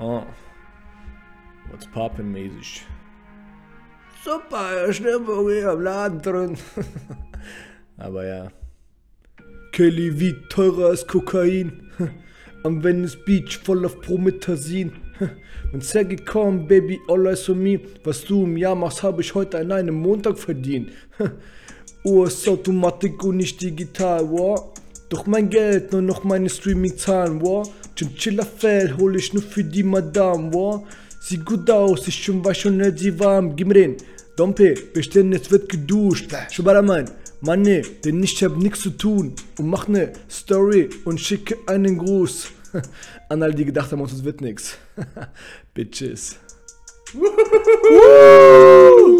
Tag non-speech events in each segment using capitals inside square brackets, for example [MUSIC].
Oh. What's poppin' mäßig? Super, Stimmung hier am Laden drin. [LAUGHS] Aber ja. Kelly wie teurer als Kokain. Am Venice Beach voll auf Promethazin. Wenn Sergei komm, Baby, all eyes on me. Was du im Jahr machst, habe ich heute an einem Montag verdient. [LAUGHS] Uhr ist Automatik und nicht digital, wow. Doch mein Geld, nur noch meine Streaming-Zahlen, wow. Chinchilla Fell hol ich nur für die Madame, wow. Sieht gut aus, ich schon weiß schon, hält sie warm. Gib mir den. Dompe, bestellen, es wird geduscht. Schubaraman, Mann, nee, denn ich hab nix zu tun. Und mach ne Story und schicke einen Gruß. [LAUGHS] An all die gedacht haben, uns wird nix. [LAUGHS] Bitches.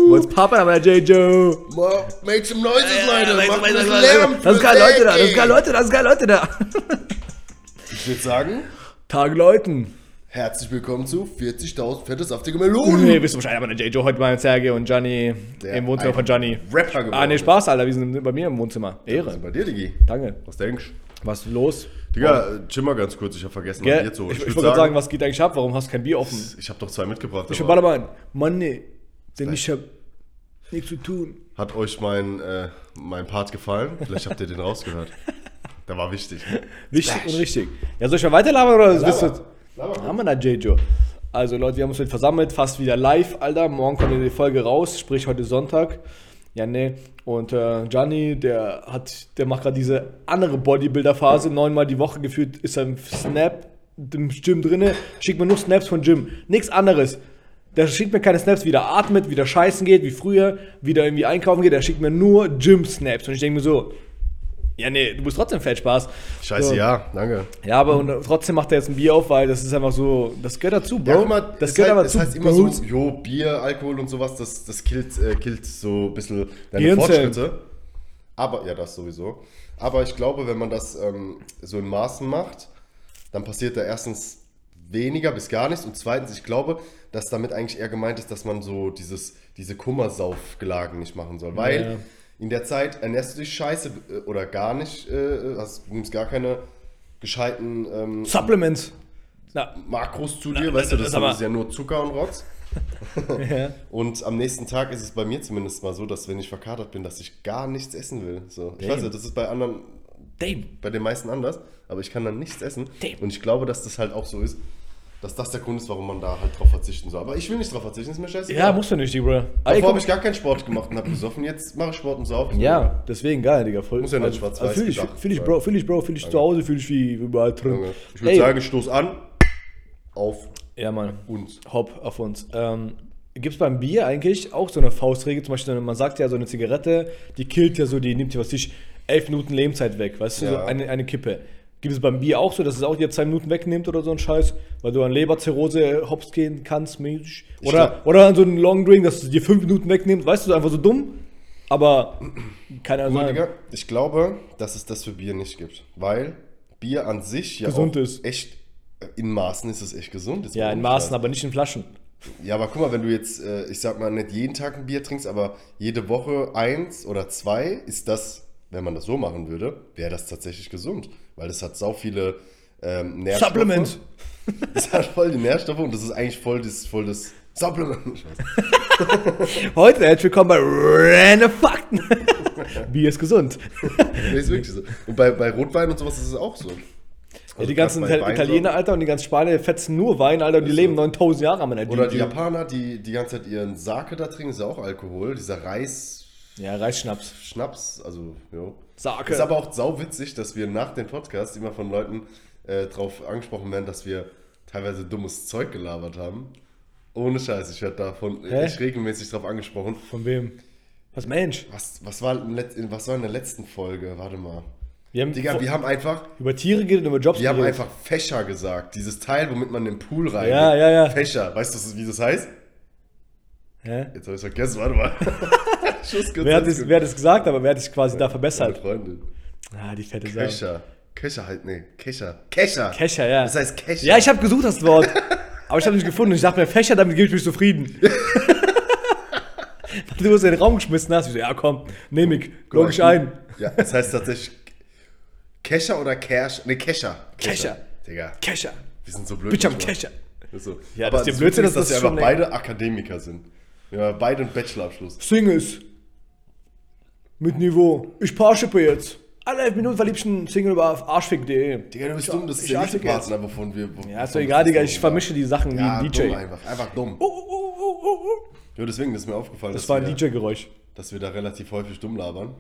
What's poppin' aber J. Joe? Well, make some noises, Leute. Weiß, ein bisschen Lärm. Das ist geil, Leute da, das ist geil, Leute da, das ist geil, Leute da. Ich würde sagen, Tag Leuten. herzlich willkommen zu 40.000 fette saftige Melonen. Nee, wisst ihr wahrscheinlich, aber der J. Joe heute mal mit Sergei und Gianni Der im Wohnzimmer von Gianni. Rapper geworden. Ah, nee, Spaß, Alter, wir sind bei mir im Wohnzimmer. Was Ehre. ist bei dir, Digi? Danke. Was denkst du? Was ist los? Digga, chill mal ganz kurz, ich hab vergessen, Gell? Bier zu holen. Ich, ich würd wollte gerade sagen, was geht eigentlich ab? Warum hast du kein Bier offen? Ich hab doch zwei mitgebracht. Ich hab Ballermann. Mann, nee. Denn ich hab nichts zu tun. Hat euch mein, äh, mein Part gefallen? Vielleicht habt ihr den rausgehört. [LAUGHS] Der war wichtig. [LAUGHS] Wichtig und richtig. Ja, soll ich mal weiterlabern oder laber. bist du. Laber. Haben wir da, J. Joe. Also, Leute, wir haben uns heute versammelt, fast wieder live, Alter. Morgen kommt die Folge raus, sprich heute Sonntag. Ja, nee. Und äh, Gianni, der hat, der macht gerade diese andere Bodybuilder-Phase. Neunmal die Woche gefühlt ist er im Snap im Gym drinne. Schickt mir nur Snaps von Gym. Nichts anderes. Der schickt mir keine Snaps, wie der atmet, wie der scheißen geht, wie früher, wie der irgendwie einkaufen geht. Der schickt mir nur Gym-Snaps. Und ich denke mir so, ja, nee, du bist trotzdem fett Spaß. Scheiße, So. ja, danke. Ja, aber und trotzdem macht er jetzt ein Bier auf, weil das ist einfach so, das gehört dazu, Bro. Ja, mal, das gehört heißt, aber es zu. heißt immer so, Bros. jo, Bier, Alkohol und sowas, das, das killt, äh, killt so ein bisschen deine Gehirnzellen. Fortschritte. Aber, ja, das sowieso. Aber ich glaube, wenn man das ähm, so in Maßen macht, dann passiert da erstens weniger bis gar nichts und zweitens, ich glaube, dass damit eigentlich eher gemeint ist, dass man so dieses, diese Kummersaufgelagen nicht machen soll. Weil Ja. In der Zeit ernährst du dich scheiße äh, oder gar nicht, äh, hast, du nimmst gar keine gescheiten ähm, Supplements. Na, Makros zu dir, Na, weißt du, das das ist ja nur Zucker und Rotz. [LAUGHS] ja. Und am nächsten Tag ist es bei mir zumindest mal so, dass wenn ich verkatert bin, dass ich gar nichts essen will. So. Ich weiß nicht, das ist bei anderen, Damn. bei den meisten anders, aber ich kann dann nichts essen. Damn. Und ich glaube, dass das halt auch so ist, dass das der Grund ist, warum man da halt drauf verzichten soll. Aber ich will nicht drauf verzichten, ist mir scheißegal. Ja, musst du nicht. Ey, Davor habe ich gar keinen Sport gemacht und habe gesoffen. Jetzt mache ich Sport und saufen. ja, deswegen geil, Digga. Voll, Muss ja nicht schwarz-weiß also, fühl ich, fühl ich. Bro, fühl ich, Bro, fühl ich zu Hause, fühl ich wie überall drin. Junge, Ich würde sagen, ich stoß an auf Ja, Mann. uns. Hopp auf uns. Ähm, Gibt es beim Bier eigentlich auch so eine Faustregel? Zum Beispiel, man sagt ja, so eine Zigarette, die killt ja so, die nimmt ja, was ich, elf Minuten Lebenszeit weg, weißt du, so Ja. eine, eine Kippe. Gibt es beim Bier auch so, dass es auch dir zwei Minuten wegnimmt oder so ein Scheiß, weil du an Leberzirrhose hops gehen kannst? Ich Oder, oder an so einen Long Drink, dass es dir fünf Minuten wegnimmt, weißt du, einfach so dumm, aber keine Ahnung. Ich glaube, dass es das für Bier nicht gibt. Weil Bier an sich ja Gesund auch ist. echt, äh, in Maßen ist es echt gesund. Ist Ja, in Maßen, aber nicht in Flaschen. Ja, aber guck mal, wenn du jetzt, äh, ich sag mal, nicht jeden Tag ein Bier trinkst, aber jede Woche eins oder zwei, ist das, wenn man das so machen würde, wäre das tatsächlich gesund. Weil das hat sau viele ähm, Nährstoffe. Supplement. [LAUGHS] Das hat voll die Nährstoffe und das ist eigentlich voll das, voll das Supplement. [LAUGHS] Heute herzlich willkommen bei Random Fakten. [LAUGHS] Bier ist gesund. Nee, ist wirklich so. Und bei, bei Rotwein und sowas ist es auch so. Ja, Also die ganzen Italiener, Weinsorten- Alter, und die ganzen Spanier fetzen nur Wein, Alter, und die leben so. 9000 Jahre am Ende. Oder die Japaner, die die ganze Zeit ihren Sake da trinken, ist ja auch Alkohol. Dieser Reisschnaps, Ja, Reisschnaps. also, jo. Sake. Ist aber auch sau witzig, dass wir nach dem Podcast immer von Leuten äh, drauf angesprochen werden, dass wir teilweise dummes Zeug gelabert haben. Ohne Scheiß, ich werde davon Hä? echt regelmäßig drauf angesprochen. Von wem? Was Mensch? Was, was, war in, was war in der letzten Folge? Warte mal. Wir haben, Digga, wir haben einfach, über Tiere geredet, über Jobs wir haben einfach Fächer gesagt. Dieses Teil, womit man in den Pool rein. Ja, ja, ja. Fächer. Weißt du, wie das heißt? Hä? Jetzt habe ich vergessen, warte mal. [LAUGHS] Schuss Wer hat, das, wer hat das gesagt, aber wer hat dich quasi da Meine verbessert? Freundin. Ah, die fette Sau. Kescher. Kescher halt, nee. Kescher. Kescher. Kescher, ja. Das heißt Kescher. Ja, ich habe gesucht das Wort. aber ich habe nicht gefunden. Ich dachte mir, Fächer, damit gebe ich mich zufrieden. [LAUGHS] du hast in den Raum geschmissen hast. Ich so, ja komm, nehme ich. Log ich ein. Ja, das heißt tatsächlich Kescher oder Cash? Nee, Kescher. Kescher. Digga, Kescher. wir sind so blöd. Bitch am. Kescher. So. Ja, Aber das ist der das Blödsinn, Witzige ist, das dass wir ist einfach schon beide Akademiker sind. Ja, beide einen Bachelorabschluss. Singles. Mit Niveau. Ich Parshipper jetzt. Alle elf Minuten verliebst ein Single über arschfick.de. Digga, du bist dumm, das ist ich der jetzt. Partner, wovon wir. Ja, ist doch egal, Digga. Ich vermische die Sachen ja, wie ein DJ. Dumm einfach, einfach dumm. Oh, oh, oh, oh, oh. Ja, deswegen ist mir aufgefallen, Das dass, war ein wir, DJ-Geräusch. dass wir da relativ häufig dumm labern.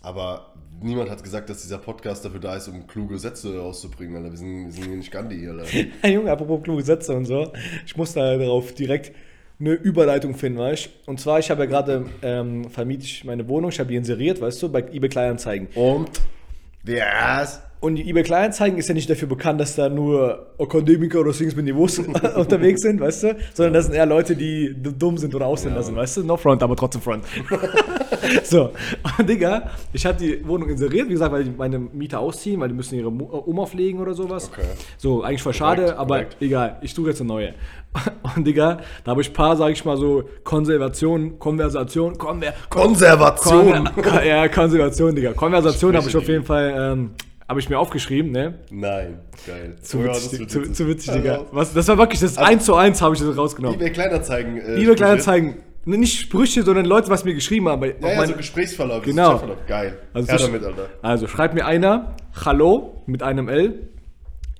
Aber niemand hat gesagt, dass dieser Podcast dafür da ist, um kluge Sätze rauszubringen, Alter. Wir sind, wir sind hier nicht Gandhi, Alter. [LAUGHS] Junge, apropos kluge Sätze und so. Ich muss da darauf direkt eine Überleitung finden, weißt du? Und zwar, ich habe ja gerade ähm, vermiete meine Wohnung, ich habe die inseriert, weißt du, bei eBay Kleinanzeigen. Und? Ist? Und die eBay Kleinanzeigen ist ja nicht dafür bekannt, dass da nur Akademiker oder Singles mit Niveaus [LAUGHS] unterwegs sind, weißt du? Sondern das sind eher Leute, die dumm sind oder Ausländer Ja. sind, weißt du? No front, aber trotzdem front. [LAUGHS] so, und Digga, ich habe die Wohnung inseriert, wie gesagt, weil meine Mieter ausziehen, weil die müssen ihre äh, Umauflegen oder sowas. Okay. So, eigentlich voll schade, Korrekt, aber korrekt. egal, ich suche jetzt eine neue. [LAUGHS] Und Digga, da habe ich ein paar, sag ich mal so, Konservation, Konversation, Konver Konservation! Kon ja, Konservation, Digga. Konversation habe ich auf jeden Fall, ähm, habe ich mir aufgeschrieben, ne? Nein, geil. Zu Oh ja, witzig, wird zu, witzig. zu witzig, Also, Digga. Was, das war wirklich, das 1 zu 1 habe ich das rausgenommen. eBay Kleinanzeigen. Äh, Liebe Kleinanzeigen, ne, nicht Sprüche, sondern Leute, was mir geschrieben haben. Ja, ja, so Gesprächsverlauf. Genau. Chatverlauf. Geil. Also so- damit, Alter. Also schreibt mir einer, Hallo mit einem L.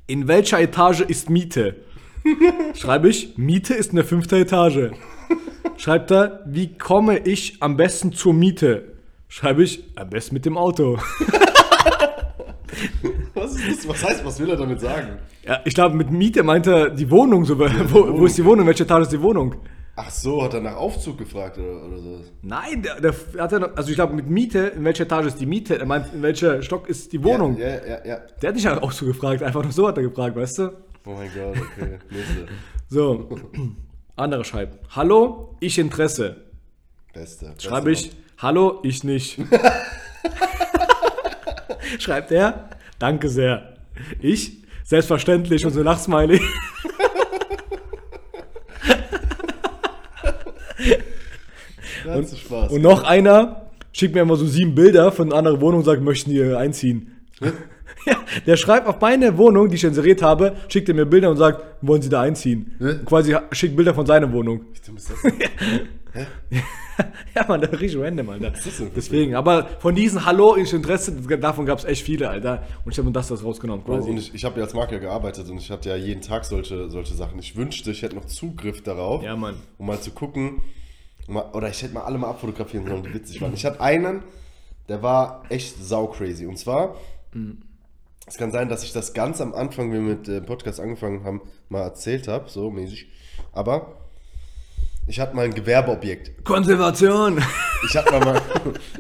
In welcher Etage ist Miete? [LAUGHS] Schreibe ich, Miete ist eine fünfte Etage. Schreibt er, wie komme ich am besten zur Miete? Schreibe ich, am besten mit dem Auto. [LAUGHS] [LAUGHS] Was ist das? Was heißt, was will er damit sagen? Ja, ich glaube, mit Miete meint er die Wohnung. So, wo, wo ist die Wohnung? Welche Etage ist die Wohnung? Ach so, hat er nach Aufzug gefragt oder, oder so? Nein, der, der hat ja noch, also ich glaube mit Miete, in welcher Etage ist die Miete? Er meint, in welcher Stock ist die Wohnung? Ja, ja, ja. ja. Der hat nicht auch so gefragt, einfach nur so hat er gefragt, weißt du? Oh mein Gott, okay. Nächste. So, andere schreibt, hallo, ich Interesse. Beste Schreibe ich, hallo, ich nicht. [LAUGHS] [LAUGHS] Schreibt er, danke sehr. Ich, selbstverständlich und so Lachsmiley. Ganz [LAUGHS] Spaß. Und noch einer schickt mir immer so sieben Bilder von einer anderen Wohnung und sagt, möchten die hier einziehen. [LAUGHS] ja, der schreibt auf meine Wohnung, die ich inseriert habe, schickt er mir Bilder und sagt, wollen Sie da einziehen? Quasi schickt Bilder von seiner Wohnung. Wie dumm ist das [LAUGHS] denn? ja, man, das ist richtig random, Alter. Deswegen, aber von diesen Hallo, ich Interesse, davon gab es echt viele, Alter. Und ich habe mir das, das rausgenommen, quasi. und ich, ich habe ja als Makler gearbeitet und ich hatte ja jeden Tag solche, solche Sachen. Ich wünschte, ich hätte noch Zugriff darauf, Ja, Mann. um mal zu gucken. um Mal, oder ich hätte mal alle mal abfotografieren sollen, die witzig waren. Ich hatte einen, der war echt sau crazy. Und zwar, es kann sein, dass ich das ganz am Anfang, wie wir mit dem Podcast angefangen haben, mal erzählt habe, so mäßig. Aber ich hatte mal ein Gewerbeobjekt. Konservation! Ich hatte mal,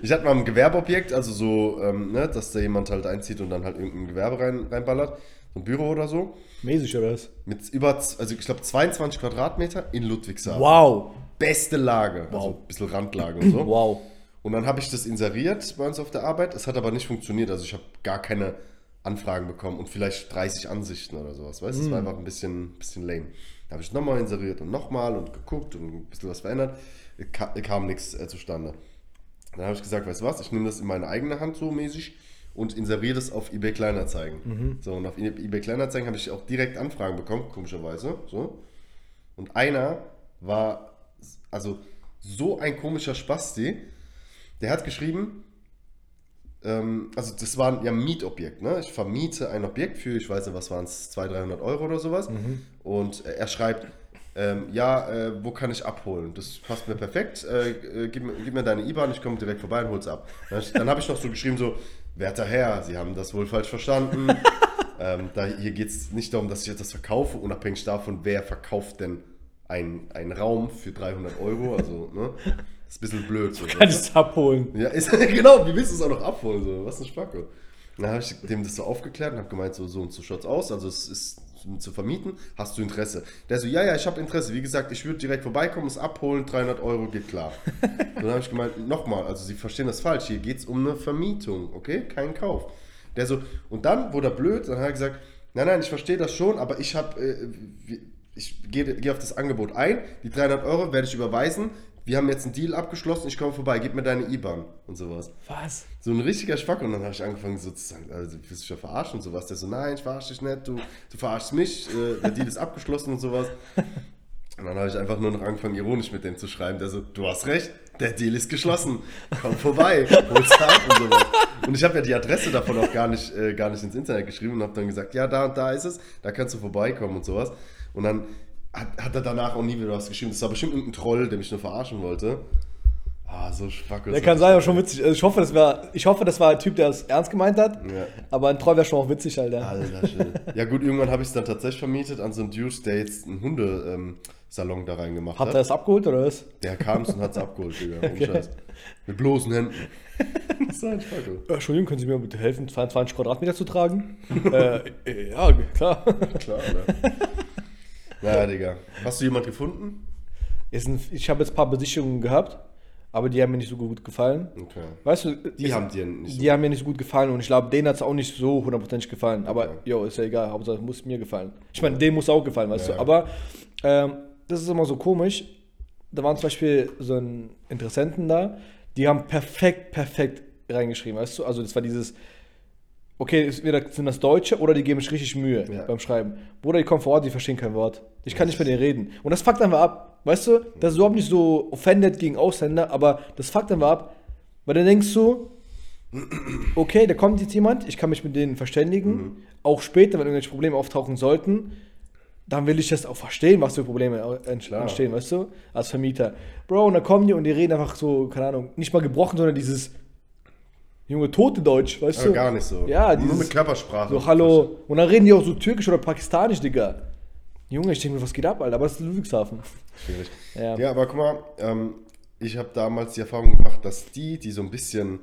ich hatte mal ein Gewerbeobjekt, also so, ähm, ne, dass da jemand halt einzieht und dann halt irgendein Gewerbe rein, reinballert. So ein Büro oder so. Mäßig, oder was? Mit über, also ich glaube 22 Quadratmeter in Ludwigshafen. Wow. Beste Lage. Also ein bisschen Randlage und so. [CLEARS THROAT] Wow. Und dann habe ich das inseriert bei uns auf der Arbeit. Es hat aber nicht funktioniert. Also ich habe gar keine Anfragen bekommen und vielleicht 30 Ansichten oder sowas. Weißt du, es war einfach ein bisschen, bisschen lame. Habe ich nochmal inseriert und nochmal und geguckt und ein bisschen was verändert. Ka kam nichts äh, zustande. Dann habe ich gesagt, weißt du was, ich nehme das in meine eigene Hand so mäßig und inseriere das auf eBay Kleinanzeigen. So, und auf E- eBay Kleinanzeigen habe ich auch direkt Anfragen bekommen, komischerweise. So. Und einer war, also so ein komischer Spasti, der hat geschrieben, ähm, also das war ja ein Mietobjekt, ne? Ich vermiete ein Objekt für, ich weiß nicht, was waren es, 200, 300 Euro oder sowas. Und äh, er schreibt, ähm, ja, äh, wo kann ich abholen? Das passt mir perfekt. Äh, äh, gib, mir, gib mir deine IBAN, ich komme direkt vorbei und hol's ab. Dann, dann habe ich noch so geschrieben, so, werter Herr, Sie haben das wohl falsch verstanden. [LAUGHS] ähm, da, hier geht es nicht darum, dass ich etwas verkaufe, unabhängig davon, wer verkauft denn einen, einen Raum für 300 Euro. Also, ne? Das ist ein bisschen blöd. So, Kann ich es abholen? ja, ist, [LAUGHS] genau, wie willst du es auch noch abholen? So? Was ein Spacko. Dann habe ich dem das so aufgeklärt und habe gemeint, so, so und so schaut's aus, also es ist zu vermieten, hast du Interesse? Der so, ja, ja, ich habe Interesse. Wie gesagt, ich würde direkt vorbeikommen, es abholen, 300 Euro, geht klar. [LAUGHS] Dann habe ich gemeint, nochmal, also Sie verstehen das falsch, hier geht es um eine Vermietung, okay? Kein Kauf. Der so, und dann wurde er blöd, dann hat er gesagt, nein, nein, ich verstehe das schon, aber ich habe, äh, wie- ich gehe, gehe auf das Angebot ein, die 300 Euro werde ich überweisen, wir haben jetzt einen Deal abgeschlossen, ich komme vorbei, gib mir deine IBAN und sowas. Was? So ein richtiger Schwack. Und dann habe ich angefangen so zu sagen, also, du willst dich ja verarschen und sowas. Der so, nein, ich verarsche dich nicht, du, du verarschst mich, äh, der Deal ist abgeschlossen und sowas. [LAUGHS] Und dann habe ich einfach nur noch angefangen, ironisch mit dem zu schreiben. Der so, du hast recht, der Deal ist geschlossen. Komm vorbei, hol's ab und sowas. Und ich habe ja die Adresse davon auch gar nicht, äh, gar nicht ins Internet geschrieben und habe dann gesagt, ja, da und da ist es, da kannst du vorbeikommen und sowas. Und dann hat, hat er danach auch nie wieder was geschrieben. Das war bestimmt irgendein Troll, der mich nur verarschen wollte. Ah, so schwach. Der kann sein, aber schon witzig. Also ich hoffe, das war, ich hoffe, das war ein Typ, der es ernst gemeint hat. Ja. Aber ein Troll wäre schon auch witzig, Alter. Alter, schön. [LAUGHS] Ja gut, irgendwann habe ich es dann tatsächlich vermietet an so einen Dude, der jetzt einen Hundesalon da reingemacht Hat hat. er es abgeholt oder was? Der kam und hat es abgeholt, Digga. [LAUGHS] Scheiß. Mit bloßen Händen. [LAUGHS] das war ein Spacko. Äh, Entschuldigung, können Sie mir bitte helfen, 22 Quadratmeter zu tragen? äh, äh, ja, klar. Klar, Alter. Naja, Digga. Hast du jemand gefunden? Ein, ich habe jetzt ein paar Besichtigungen gehabt, aber die haben mir nicht so gut gefallen. Okay. Weißt du, Die haben dir nicht so. die haben mir nicht so gut gefallen und ich glaube, denen hat es auch nicht so hundertprozentig gefallen. Aber Okay. jo, ist ja egal, Hauptsache es muss mir gefallen. Ich meine, denen muss auch gefallen, weißt Ja. du. Aber ähm, das ist immer so komisch. Da waren zum Beispiel so ein Interessenten da, die haben perfekt, perfekt reingeschrieben, weißt du. Also das war dieses, okay, entweder sind das Deutsche oder die geben sich richtig Mühe Ja. beim Schreiben. Bruder, die kommen vor Ort, die verstehen kein Wort. Ich kann nicht mit denen reden. Und das fuckt einfach ab. Weißt du, das ist überhaupt nicht so offended gegen Ausländer, aber das fuckt einfach ab. Weil dann denkst du, [CLEARS THROAT] okay, da kommt jetzt jemand, ich kann mich mit denen verständigen. Auch später, wenn irgendwelche Probleme auftauchen sollten, dann will ich das auch verstehen, was für Probleme entstehen, weißt du, als Vermieter. Bro, und dann kommen die und die reden einfach so, keine Ahnung, nicht mal gebrochen, sondern dieses junge tote Deutsch, weißt Aber du? gar nicht so. Ja, Nur dieses, mit Körpersprache. so, hallo. Und dann reden die auch so türkisch oder pakistanisch, Digga. Junge, ich denke mir, was geht ab, Alter? Aber es ist Ludwigshafen. Schwierig. Ja. Ja, aber guck mal, ähm, ich habe damals die Erfahrung gemacht, dass die, die so ein bisschen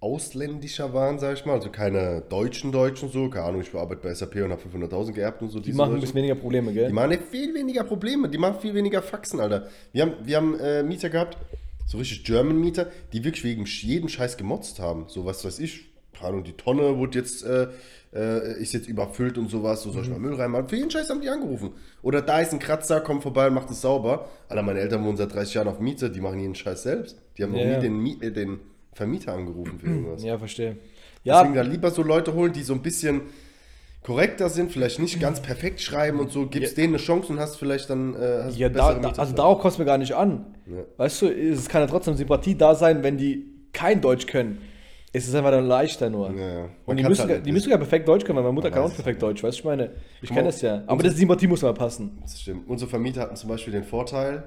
ausländischer waren, sag ich mal, also keine deutschen Deutschen so, keine Ahnung, ich bearbeite bei SAP und habe 500.000 geerbt und so. Die machen ein bisschen weniger Probleme, gell? Die machen viel weniger Probleme, die machen viel weniger Faxen, Alter. Wir haben, wir haben äh, Mieter gehabt, so richtig German-Mieter, die wirklich wegen jeden Scheiß gemotzt haben. So was weiß ich, keine die Tonne wurde jetzt, äh, äh, ist jetzt überfüllt und sowas, so soll ich mal Müll reinmachen. Für jeden Scheiß haben die angerufen. Oder da ist ein Kratzer, komm vorbei und macht es sauber. Alter, meine Eltern wohnen seit 30 Jahren auf Miete, die machen jeden Scheiß selbst. Die haben noch Ja, nie ja. den, Mie- äh, den Vermieter angerufen für [CLEARS THROAT] irgendwas. Ja, verstehe. Ja, Deswegen dann lieber so Leute holen, die so ein bisschen korrekter sind, vielleicht nicht ganz perfekt schreiben und so, gibst denen eine Chance und hast vielleicht dann äh, hast ja da, da, also darauf kommt es mir gar nicht an. Ja. Weißt du, es kann ja trotzdem Sympathie da sein, wenn die kein Deutsch können. Es ist einfach dann leichter nur. Ja, ja. Und die müssen, halt ja- die müssen ja perfekt Deutsch können, weil meine Mutter Man kann auch perfekt Deutsch, weißt du, ich meine, ich kenne das ja. Aber das Sympathie muss mal passen. Das stimmt. Unsere Vermieter hatten zum Beispiel den Vorteil,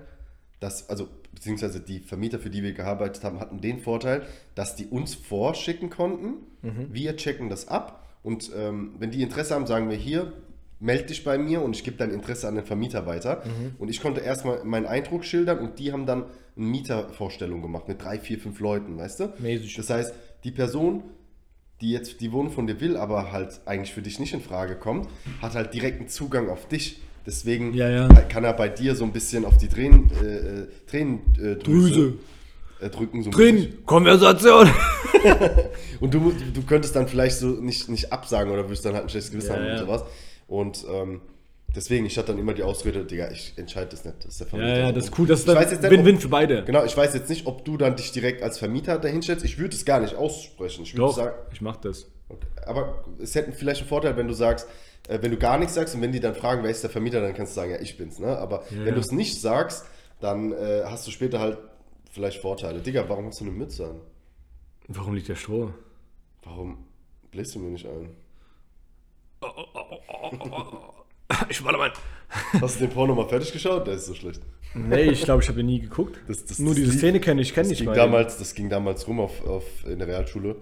dass, also, beziehungsweise die Vermieter, für die wir gearbeitet haben, hatten den Vorteil, dass die uns vorschicken konnten. Mhm. Wir checken das ab und ähm, wenn die Interesse haben, sagen wir hier, meld dich bei mir und ich gebe dein Interesse an den Vermieter weiter. Mhm. Und ich konnte erstmal meinen Eindruck schildern und die haben dann eine Mietervorstellung gemacht mit drei, vier, fünf Leuten, weißt du? Mäßig. Das heißt, die Person, die jetzt die Wohnung von dir will, aber halt eigentlich für dich nicht in Frage kommt, hat halt direkten Zugang auf dich. Deswegen Ja, ja. kann er bei dir so ein bisschen auf die Tränen, äh, äh, Tränendrüse Drüse. Drücken. So ein bisschen. Drin, Konversation. [LAUGHS] Und du, du könntest dann vielleicht so nicht, nicht absagen oder würdest dann halt ein schlechtes Gewissen Ja, haben ja. und sowas. Und ähm, deswegen, ich hatte dann immer die Ausrede, Digga, ich entscheide das nicht. Das ist der Ja, Vermieter. ja, das ist cool, das ist Win-Win für beide. Genau, ich weiß jetzt nicht, ob du dann dich direkt als Vermieter dahinstellst. Ich würde es gar nicht aussprechen. Ich würde sagen, ich mach das. Okay. Aber es hätte vielleicht einen Vorteil, wenn du sagst, äh, wenn du gar nichts sagst und wenn die dann fragen, wer ist der Vermieter, dann kannst du sagen, ja, ich bin's. Ne? Aber Ja, wenn ja. du es nicht sagst, dann äh, hast du später halt vielleicht Vorteile. Digga, warum hast du eine Mütze an? Warum liegt der Stroh? Warum bläst du mir nicht ein? Ich warte mal. Hast du den Porno mal fertig geschaut? Der ist so schlecht. Nee, ich glaube, ich habe ihn nie geguckt. Das- das- Nur das diese Szene kenne ich, kenne Das ich ging, mal. damals, das ging damals rum auf, auf, in der Realschule,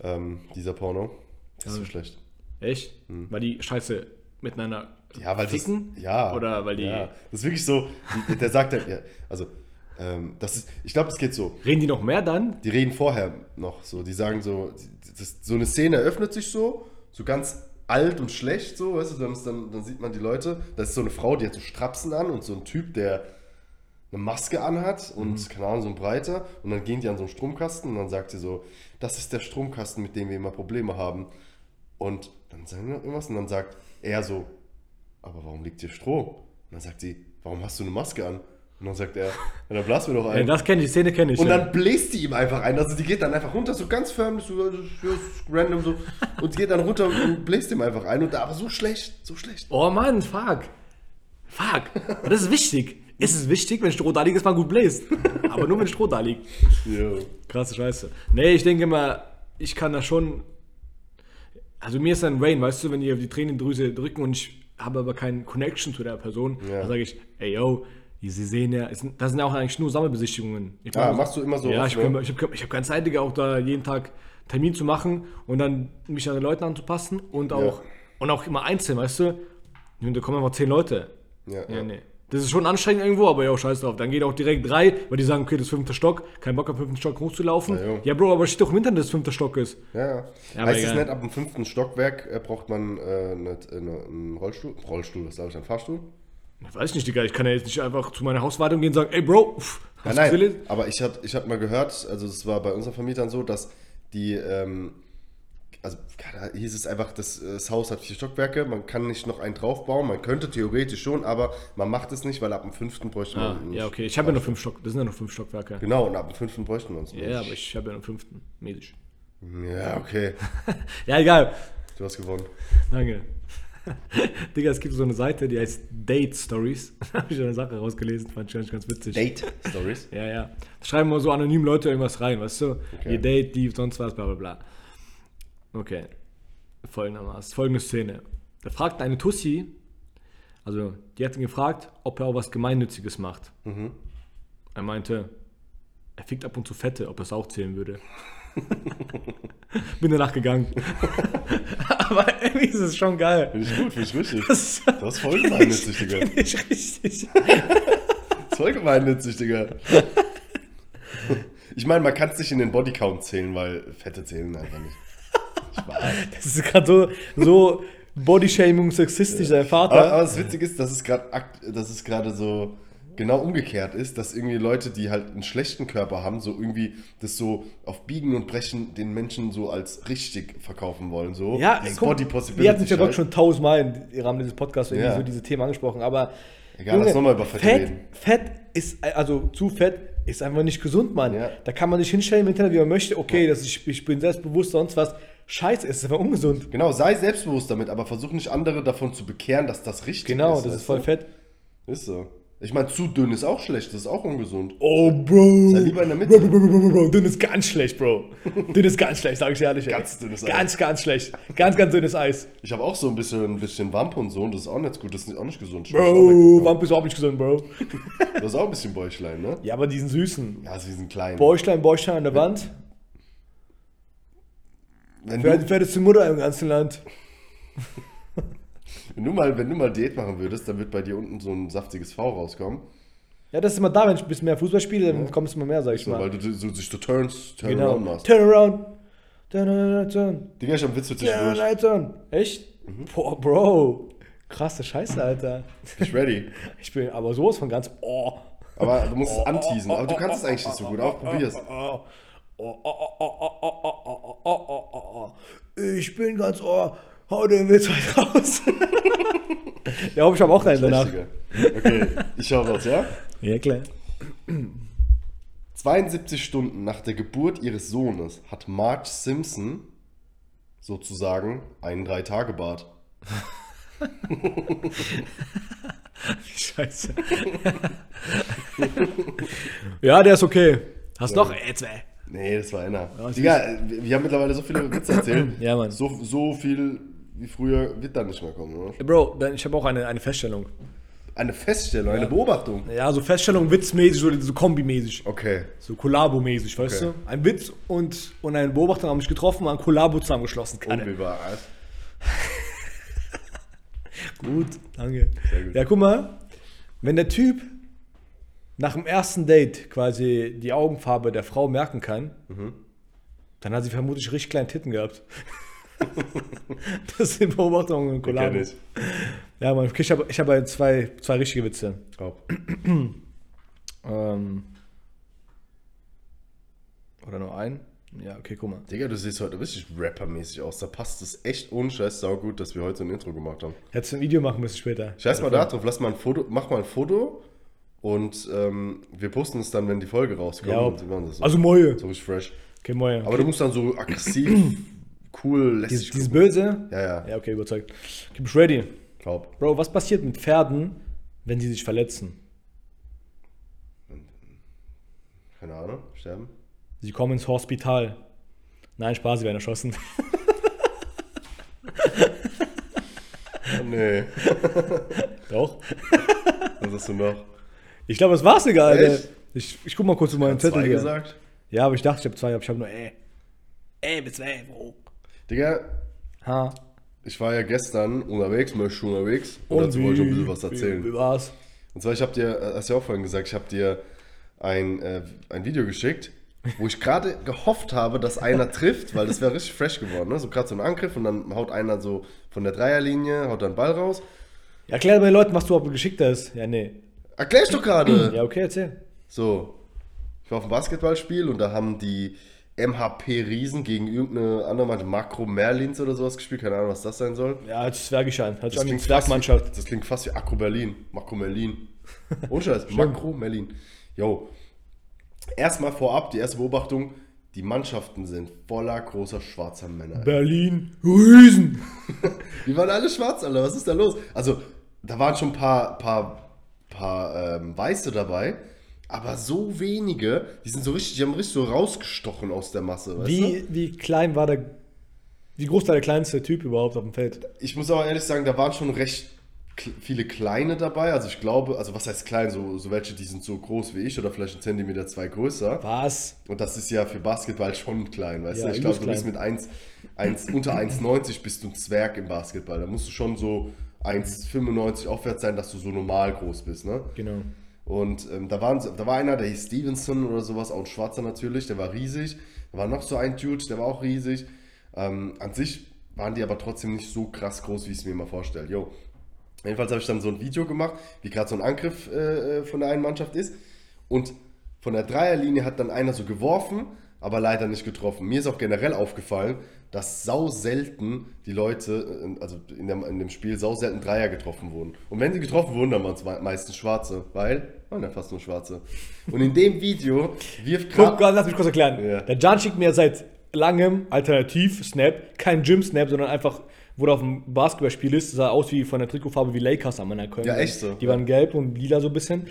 ähm, dieser Porno. Das ist so Ja. schlecht. Echt? Weil die Scheiße miteinander Ja, weil ficken? das, ja. Oder weil die. Ja, das ist wirklich so, der sagt halt, ja, also, ähm, das ist, ich glaube, es geht so. Reden die noch mehr dann? Die reden vorher noch so, die sagen so, das, so eine Szene eröffnet sich so, so ganz alt und schlecht so, weißt du, dann, dann, sieht man die Leute, das ist so eine Frau, die hat so Strapsen an und so ein Typ, der eine Maske anhat und, keine Ahnung, so ein breiter und dann gehen die an so einen Stromkasten und dann sagt sie so, das ist der Stromkasten, mit dem wir immer Probleme haben und dann sagen wir irgendwas und dann sagt er so, aber warum liegt hier Stroh? Und dann sagt sie, warum hast du eine Maske an? Und dann sagt er, ja, dann blas mir doch Ja, ein. das kenne ich, die Szene kenne ich. und ja. dann bläst die ihm einfach ein. Also die geht dann einfach runter, so ganz förmlich, so, so, so random so. Und geht dann runter und bläst ihm einfach ein. Und da aber so schlecht, so schlecht. Oh Mann, fuck. Fuck. Und das ist wichtig. Es ist wichtig, wenn Stroh da liegt, dass man gut bläst. Aber nur wenn Stroh da liegt. Jo. Krasse Scheiße. Nee, ich denke mal, ich kann da schon. Also mir ist dann Rain, weißt du, wenn die auf die Tränendrüse drücken und ich habe aber keinen Connection zu der Person, Ja. dann sage ich, ey yo, Sie sehen ja, es das sind ja auch eigentlich nur Sammelbesichtigungen. Ich Ah, mach- machst du immer so Ja, ich, kann, ich habe ich hab keine Zeit, Digga, auch da jeden Tag Termin zu machen und dann mich an den Leuten anzupassen und auch, und auch immer einzeln, weißt du? Und da kommen einfach zehn Leute. Ja, Ja, ja. nee. Das ist schon anstrengend irgendwo, aber ja, scheiß drauf. Dann geht auch direkt drei, weil die sagen, okay, das ist fünfter Stock, kein Bock am fünften Stock hochzulaufen. Ja. Ja, Bro, aber steht doch im Internet, dass fünfter Stock ist. Ja, ja. Ja, heißt es nicht, ab dem fünften Stockwerk äh, braucht man äh, nicht, äh, ne- einen Rollstuhl? Rollstuhl, was sag ich, einen Fahrstuhl? Ich weiß nicht, Digga, ich kann ja jetzt nicht einfach zu meiner Hauswartung gehen und sagen, ey, Bro, pff, Ja, hast nein, du Brille? aber ich habe ich hab mal gehört, also es war bei unseren Vermietern so, dass die, ähm, also da hieß es einfach, das, äh, das Haus hat vier Stockwerke, man kann nicht noch einen draufbauen, man könnte theoretisch schon, aber man macht es nicht, weil ab dem fünften bräuchte Ah, man ja, okay, ich habe ja nur fünf Stock, das sind ja nur fünf Stockwerke. Genau, und ab dem fünften bräuchten wir uns. Ja, aber ich habe ja nur fünften, mäßig. Ja, okay, [LAUGHS] Ja, egal. du hast gewonnen. Danke. [LAUGHS] Digga, es gibt so eine Seite, die heißt Date Stories. [LAUGHS] da habe ich eine Sache rausgelesen, fand ich ganz, ganz witzig. Date Stories. Ja, ja. Da schreiben mal so anonym Leute irgendwas rein, weißt du? Okay. Ihr Date, die, sonst was, bla bla bla. Okay. Folgendermaßen, folgende Szene. Da fragt eine Tussi, also die hat ihn gefragt, ob er auch was Gemeinnütziges macht. Er meinte, er fickt ab und zu Fette, ob er es auch zählen würde. [LAUGHS] Bin danach gegangen. [LAUGHS] Aber irgendwie ist es schon geil. Finde ich gut, finde ich richtig. Das ist, Das ist voll [LAUGHS] gemeinnützig, Digga. Finde ich richtig. Das ist voll gemeinnützig, Digga. Ich meine, man kann es nicht in den Bodycount zählen, weil Fette zählen einfach nicht. Das ist gerade so, so Bodyshaming, sexistisch, sein Vater. Aber, aber das Witzige ist, dass es gerade so genau umgekehrt ist, dass irgendwie Leute, die halt einen schlechten Körper haben, so irgendwie das so auf Biegen und Brechen den Menschen so als richtig verkaufen wollen. So. Ja, Dieses guck, wir hatten es ja Gott schon tausendmal im Rahmen dieses Podcasts irgendwie Ja. so diese Themen angesprochen, aber Egal, lass nochmal über Fett Fett, reden. Fett ist, also zu Fett ist einfach nicht gesund, Mann. Ja. Da kann man sich hinstellen im Internet, wie man möchte, okay, das ist, ich bin selbstbewusst, sonst was. Scheiße, es ist einfach ungesund. Genau, sei selbstbewusst damit, aber versuch nicht andere davon zu bekehren, dass das richtig Genau, ist. das weißt ist voll du? fett. Ist so. Ich meine, zu dünn ist auch schlecht, das ist auch ungesund. Oh, Bro. Sei lieber in der Mitte. Bro, bro, bro, bro, bro, bro. Dünn ist ganz schlecht, Bro. [LAUGHS] Dünn ist ganz schlecht, sag ich ehrlich. ey. Ganz dünnes Eis. Ganz, ganz schlecht. Ganz, ganz dünnes Eis. Ich habe auch so ein bisschen, ein bisschen Wampe und so und das ist auch nicht gut, das ist auch nicht gesund. Bro. Wamp ist auch nicht gesund, Bro. Du hast auch ein bisschen Bäuchlein, ne? Ja, aber diesen süßen. Ja, die sind klein. Bäuchlein, Bäuchlein an der Wand. Wenn Wer du, die fetteste Mutter im ganzen Land. [LAUGHS] Wenn du mal, wenn du mal Diät machen würdest, dann wird bei dir unten so ein saftiges V rauskommen. Ja, das ist immer da, wenn ich ein bisschen mehr Fußball spiele, dann ja. kommst du immer mehr, sag ich so, mal. Weil du so, sich so turns, turn genau. around machst. Turn around. Turn around, turn. Digga, ich hab Witz für mit Turn around, turn. Echt? Mhm. Boah, Bro. Krasse Scheiße, Alter. Bist ready? [LAUGHS] Ich bin aber sowas von ganz. Oh. Aber du musst oh, es anteasen. Aber du oh, kannst es oh, eigentlich nicht so gut. Auch probier's. Ich bin ganz. Oh. Hau den Witz halt raus. [LAUGHS] ja, hoffe ich habe auch einen danach. Okay, ich schau raus, ja? Ja, klar. 72 Stunden nach der Geburt ihres Sohnes hat Marge Simpson sozusagen einen Drei-Tage-Bart. [LAUGHS] Scheiße. ja, der ist okay. Hast noch? Äh, zwei. Nee, das war einer. Ja, Digga, wir wir haben mittlerweile so viele Witze erzählt. Ja, Mann. So, so viel wie früher wird da nicht mehr kommen, oder? Bro, ich habe auch eine, eine Feststellung. Eine Feststellung, eine Beobachtung. Ja, so Feststellung witzmäßig, so, so kombimäßig. Okay. So Kollabo-mäßig, weißt Okay. du? Ein Witz und, und eine Beobachtung haben mich getroffen und ein Kollabo zusammengeschlossen. Keine. Unbewahrt. [LAUGHS] Gut, danke. Sehr gut. Ja, guck mal, wenn der Typ nach dem ersten Date quasi die Augenfarbe der Frau merken kann, Mhm. dann hat sie vermutlich richtig kleine Titten gehabt. [LAUGHS] [LAUGHS] das sind Beobachtungen und ich. Ja, Mann, okay, ich habe ich hab zwei, zwei richtige Witze. Top. [CLEARS THROAT] Ähm, oder nur ein? Ja, okay, guck mal. Digga, du siehst heute richtig rappermäßig aus. Da passt es echt ohne Scheiß saugut, dass wir heute ein Intro gemacht haben. Hättest du ein Video machen müssen später. Scheiß mal da drauf, lass mal ein Foto, mach mal ein Foto Und ähm, wir posten es dann, wenn die Folge rauskommt. Ja, so. Also Moje. so richtig fresh. Okay, Moje. Aber du musst dann so aggressiv, [CLEARS THROAT] cool, Dieses, lässig dieses gucken. Böse? Ja, ja, Ja, okay, überzeugt. Okay, bist ready? glaub. Bro, was passiert mit Pferden, wenn sie sich verletzen? Keine Ahnung, sterben. Sie kommen ins Hospital. Nein, Spaß, sie werden erschossen. [LAUGHS] Nee, [LAUGHS] Doch. [LAUGHS] was hast du noch? Ich glaube, das war's sogar, Alter. Ich, ich guck mal kurz in meinen Zettel Zwei hier. gesagt? Ja, aber ich dachte, ich habe zwei, aber ich habe nur äh. Äh, bis zwei, Bro. Digga, Ha. ich war ja gestern unterwegs, mal schon unterwegs. Und, dazu wollte ich ein bisschen was erzählen. Wie, wie war's? Und zwar, ich habe dir, äh, hast du ja auch vorhin gesagt, ich habe dir ein, äh, ein Video geschickt, wo ich gerade gehofft habe, dass einer [LAUGHS] trifft, weil das wäre richtig fresh geworden. Ne? So gerade so ein Angriff und dann haut einer so von der Dreierlinie, haut dann Ball raus. Ja, erklär den Leuten, was du überhaupt geschickt hast. Ja, nee. Erklär ich doch gerade. Ja, okay, erzähl. So, ich war auf einem Basketballspiel und da haben die MHP Riesen gegen irgendeine andere Mannschaft, Makro Merlins oder sowas gespielt. Keine Ahnung, was das sein soll. Ja, als sich an die klingt Zwergmannschaft. Wie, das klingt fast wie Akro Berlin. Makro Merlin. [LAUGHS] Ohne Scheiß. Makro Merlin. Jo. Erstmal vorab, die erste Beobachtung. Die Mannschaften sind voller großer schwarzer Männer. Berlin, Riesen. [LAUGHS] Die waren alle schwarz, Alter. Was ist da los? Also, da waren schon ein paar, paar, paar ähm, Weiße dabei. Aber so wenige, die sind so richtig, die haben richtig so rausgestochen aus der Masse. Weißt du? Wie, wie klein war der. Wie groß war der kleinste Typ überhaupt auf dem Feld? Ich muss aber ehrlich sagen, da waren schon recht viele kleine dabei. Also ich glaube, also was heißt klein, so, so welche, die sind so groß wie ich oder vielleicht einen Zentimeter zwei größer. Was? Und das ist ja für Basketball schon klein, weißt Ja, du? Ich glaube, du bist mit 1, 1, unter [CLEARS THROAT] 1,90 bist du ein Zwerg im Basketball. Da musst du schon so 1,95 aufwärts sein, dass du so normal groß bist, ne? Genau. Und ähm, da, waren, da war einer, der hieß Stevenson oder sowas, auch ein Schwarzer natürlich, der war riesig. Da war noch so ein Dude, der war auch riesig. Ähm, an sich waren die aber trotzdem nicht so krass groß, wie ich es mir immer vorstelle. Jo. Jedenfalls habe ich dann so ein Video gemacht, wie gerade so ein Angriff äh, äh, von der einen Mannschaft ist. Und von der Dreierlinie hat dann einer so geworfen, aber leider nicht getroffen. Mir ist auch generell aufgefallen, dass sau selten die Leute, äh, also in, dem, in dem Spiel, sau selten Dreier getroffen wurden. Und wenn sie getroffen wurden, dann waren es me- meistens Schwarze, weil, waren ja fast nur Schwarze. Und in dem Video wirft Guck, gerade... lass mich kurz erklären. Ja. Der Jan schickt mir seit langem Alternativ-Snap, kein Gym-Snap, sondern einfach, wo er auf dem Basketballspiel ist, sah aus wie von der Trikotfarbe wie Lakers an meiner Köln. Ja, echt so. Die waren gelb und lila so ein bisschen.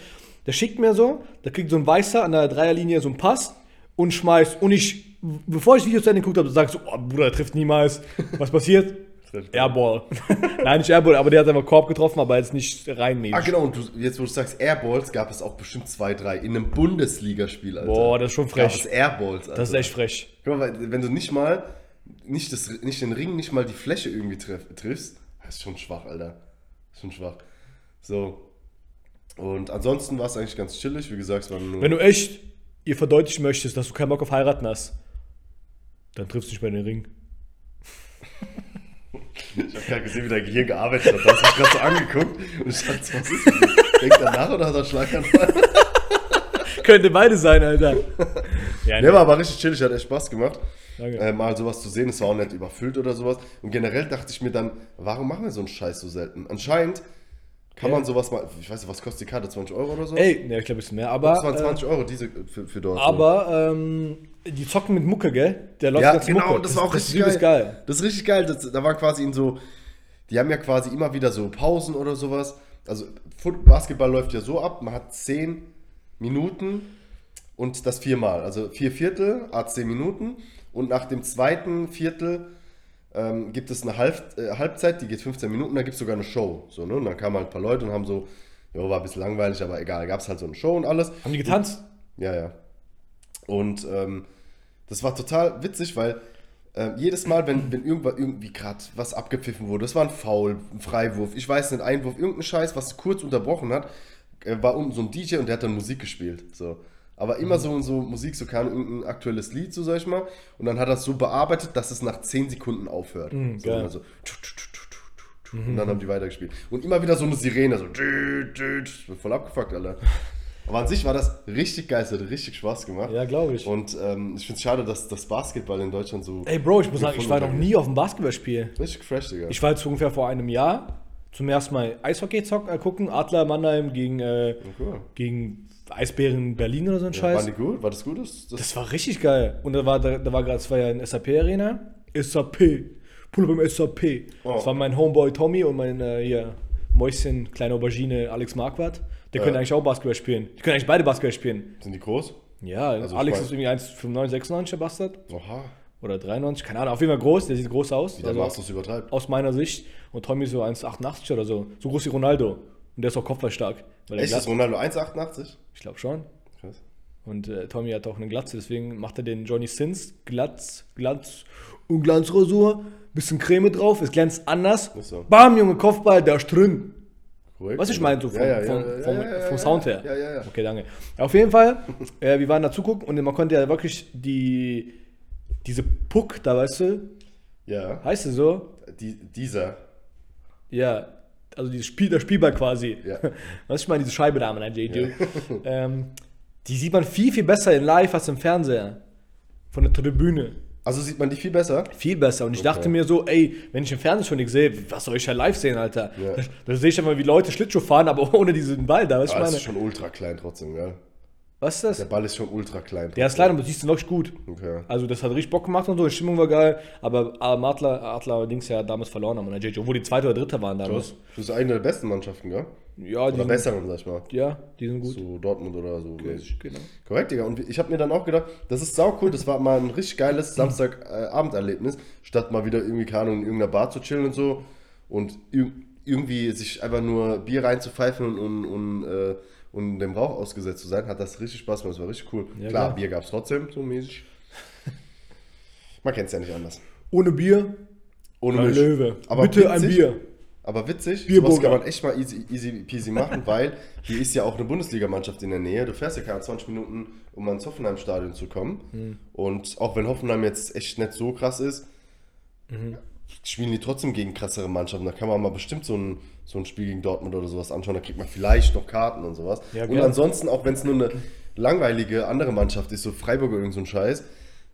Der schickt mir so, da kriegt so ein Weißer an der Dreierlinie so einen Pass und schmeißt. Und ich, bevor ich das Video zu Ende geguckt habe, sag ich so, oh Bruder, der trifft niemals. Was passiert? [LAUGHS] Airball. Nein, nicht Airball, aber der hat einfach Korb getroffen, aber jetzt nicht reinmäßig. Ah, genau, und du, jetzt wo du sagst Airballs, gab es auch bestimmt zwei, drei in einem Bundesligaspiel, Alter. Boah, das ist schon Gab frech. es Airballs, Alter. Das ist echt frech. Guck mal, wenn du nicht mal, nicht, das, nicht den Ring, nicht mal die Fläche irgendwie triff, triffst, das ist schon schwach, Alter. Das ist schon schwach. So. Und ansonsten war es eigentlich ganz chillig, wie gesagt, es waren nur. Wenn du echt ihr verdeutlichen möchtest, dass du keinen Bock auf heiraten hast, dann triffst du nicht bei den Ring. ich habe gerade gesehen, wie dein Gehirn gearbeitet hat. Du hast mich gerade so angeguckt und ich dachte, was ist das? Denkt er nach oder hat er einen Schlaganfall? Könnte beide sein, Alter. ja, Der war aber richtig chillig, hat echt Spaß gemacht. Danke. Äh, mal sowas zu sehen, es war auch nicht überfüllt oder sowas. Und generell dachte ich mir dann, warum machen wir so einen Scheiß so selten? Anscheinend kann man sowas mal, ich weiß nicht, was kostet die Karte, 20 Euro oder so? Ey, ne, ich glaube, ein bisschen mehr, aber. das waren äh, 20 Euro diese für, für dort. aber ähm, die zocken mit Mucke, gell? Der läuft ja, ganz genau, Mucke. das war auch ist richtig geil. geil. Das ist richtig geil. Das, da war quasi in so, die haben ja quasi immer wieder so Pausen oder sowas. Also Basketball läuft ja so ab, man hat 10 Minuten und das viermal. Also vier Viertel, a 10 Minuten. Und nach dem zweiten Viertel ähm, gibt es eine Halb, äh, Halbzeit, die geht 15 Minuten, da gibt es sogar eine Show. So, ne? Und dann kamen halt ein paar Leute und haben so, ja, war ein bisschen langweilig, aber egal, gab es halt so eine Show und alles. Haben die getanzt? Ja, ja. Und ähm, das war total witzig, weil ähm, jedes Mal, wenn, wenn irgendwann irgendwie gerade was abgepfiffen wurde, das war ein Foul, ein Freiwurf, ich weiß nicht, Einwurf, irgendein Scheiß, was kurz unterbrochen hat, äh, war unten so ein DJ und der hat dann Musik gespielt. So. Aber immer so und so Musik, so kam irgendein aktuelles Lied, so sag ich mal. Und dann hat er es so bearbeitet, dass es nach 10 Sekunden aufhört. so, geil. immer so. Und dann haben die weitergespielt. Und immer wieder so eine Sirene, so. Voll abgefuckt, Alter. Aber an sich war das richtig geil, es hat richtig Spaß gemacht. Ja, glaube ich. Und ähm, ich finde es schade, dass das Basketball in Deutschland so Ey, Bro, ich muss sagen, ich war noch nie auf einem Basketballspiel. richtig fresh, Digga. Ich war jetzt ungefähr vor einem Jahr zum ersten Mal Eishockey zocken, äh, gucken. Adler Mannheim gegen, äh, Cool. gegen Eisbären Berlin oder so ein Ja, Scheiß. die gut? War das gut? Das, das, war richtig geil. Und da war, da, da war gerade, es war ja ein SAP-Arena. SAP. Pull beim SAP. Oh. Das war mein Homeboy Tommy und mein äh, hier, Mäuschen, kleine Aubergine, Alex Marquardt. Der können Ja. eigentlich auch Basketball spielen. Die können eigentlich beide Basketball spielen. sind die groß? Ja, Also Alex ist irgendwie 1,95, 96, der Bastard. Oha. Oder 93, keine Ahnung. Auf jeden Fall groß, der sieht groß aus. Wie der Also Masters übertreibt. aus meiner Sicht. Und Tommy so 1,88 oder so. So groß wie Ronaldo. Und der ist auch kopfballstark. Weil Echt, ist Ronaldo 1,88? Ich glaube schon. Krass. Und äh, Tommy hat auch eine Glatze, deswegen macht er den Johnny Sins Glatz, Glatz und Glanzrasur. Bisschen Creme drauf, es glänzt anders. So. Bam, Junge, Kopfball, der ist drin. Korrekt. Was ich meine, so vom, Ja, ja, vom, ja, ja, vom, ja, ja, vom ja, Sound her. Ja, ja, ja. Okay, danke. Auf jeden Fall, [LAUGHS] äh, wir waren da zugucken und man konnte ja wirklich die, diese Puck da, weißt du, Ja. heißt sie so? Die, dieser. Ja, also dieses Spiel, der Spielball quasi. Ja. [LAUGHS] Was ich meine, diese Scheibe da, mein JJ. ähm, die sieht man viel, viel besser in live als im Fernseher. Von der Tribüne. Also sieht man die viel besser? Viel besser. Und ich Okay. dachte mir so, ey, wenn ich im Fernsehen schon nichts sehe, was soll ich ja live sehen, Alter? Ja. Da, da sehe ich immer, wie Leute Schlittschuh fahren, aber [LAUGHS] ohne diesen Ball da. Was ich Aber es meine? ist schon ultra klein trotzdem, gell? Was ist Der das? Ball ist schon ultra klein. Der ist klein, aber du siehst ihn wirklich gut. Okay. Also das hat richtig Bock gemacht und so, die Stimmung war geil, aber aber Adler, Adler allerdings ja damals verloren haben der JJ, obwohl die zweite oder dritte waren damals. Das ist eine der besten Mannschaften, gell? Ja, die Oder sind, besseren, sag ich mal. ja, die sind gut. So Dortmund oder so. mäßig. Genau. Korrekt, Digga. Und ich habe mir dann auch gedacht, das ist sau cool, das war mal ein richtig geiles Samstagabenderlebnis, statt mal wieder irgendwie, keine Ahnung, in irgendeiner Bar zu chillen und so und ir- irgendwie sich einfach nur Bier reinzupfeifen und, und, und, äh, und dem Rauch ausgesetzt zu sein, hat das richtig Spaß gemacht, das war richtig cool. Ja, klar, klar. Bier gab es trotzdem, so mäßig. [LAUGHS] Man kennt es ja nicht anders. Ohne Bier, Ohne ein Milch. Löwe. Aber Bitte ein witzig- Bier. Aber witzig, sowas kann man echt mal easy, easy peasy machen, weil hier ist ja auch eine Bundesligamannschaft in der Nähe. Du fährst ja keine 20 Minuten, um ans Hoffenheim-Stadion zu kommen. Mhm. Und auch wenn Hoffenheim jetzt echt nicht so krass ist, Mhm. spielen die trotzdem gegen krassere Mannschaften. Da kann man mal bestimmt so ein, so ein Spiel gegen Dortmund oder sowas anschauen. Da kriegt man vielleicht noch Karten und sowas. Ja, und ansonsten, auch wenn es nur eine langweilige andere Mannschaft ist, so Freiburg oder irgend so ein Scheiß,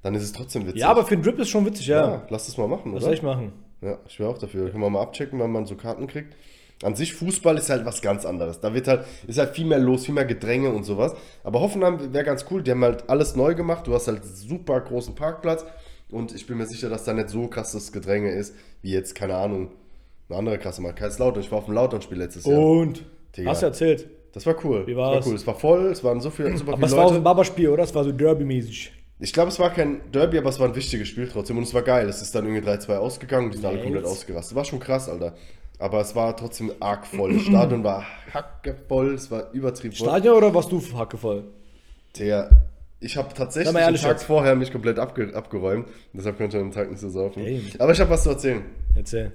dann ist es trotzdem witzig. Ja, aber für den Drip ist schon witzig, ja. ja, lass das mal machen, Was oder? soll ich machen? Ja, ich wäre auch dafür. Können wir mal abchecken, wann man so Karten kriegt. An sich, Fußball ist halt was ganz anderes. Da wird halt, ist halt viel mehr los, viel mehr Gedränge und sowas. Aber Hoffenheim wäre ganz cool. Die haben halt alles neu gemacht. Du hast halt super großen Parkplatz. Und ich bin mir sicher, dass da nicht so krasses Gedränge ist, wie jetzt, keine Ahnung, eine andere krasse Marke. Kaiserslautern. Ich war auf dem Lautern-Spiel letztes Jahr. Und? Digga. Hast du erzählt. Das war cool. Wie das war's? war cool. Es war voll, es waren so viel, super Aber viele es war auch Leute. ein Barberspiel, oder? Es war so Derby-mäßig. Ich glaube, es war kein Derby, aber es war ein wichtiges Spiel trotzdem und es war geil. Es ist dann irgendwie 3-2 ausgegangen und die sind alle komplett ausgerastet. War schon krass, Alter. Aber es war trotzdem arg voll. Das Stadion war hackevoll, es war übertrieben voll. Stadion oder warst du hackevoll? Der, ich habe tatsächlich den Tag jetzt. vorher mich komplett abge abgeräumt. Deshalb konnte ich am Tag nicht so saufen. Ey. Aber ich habe was zu erzählen. Erzähl.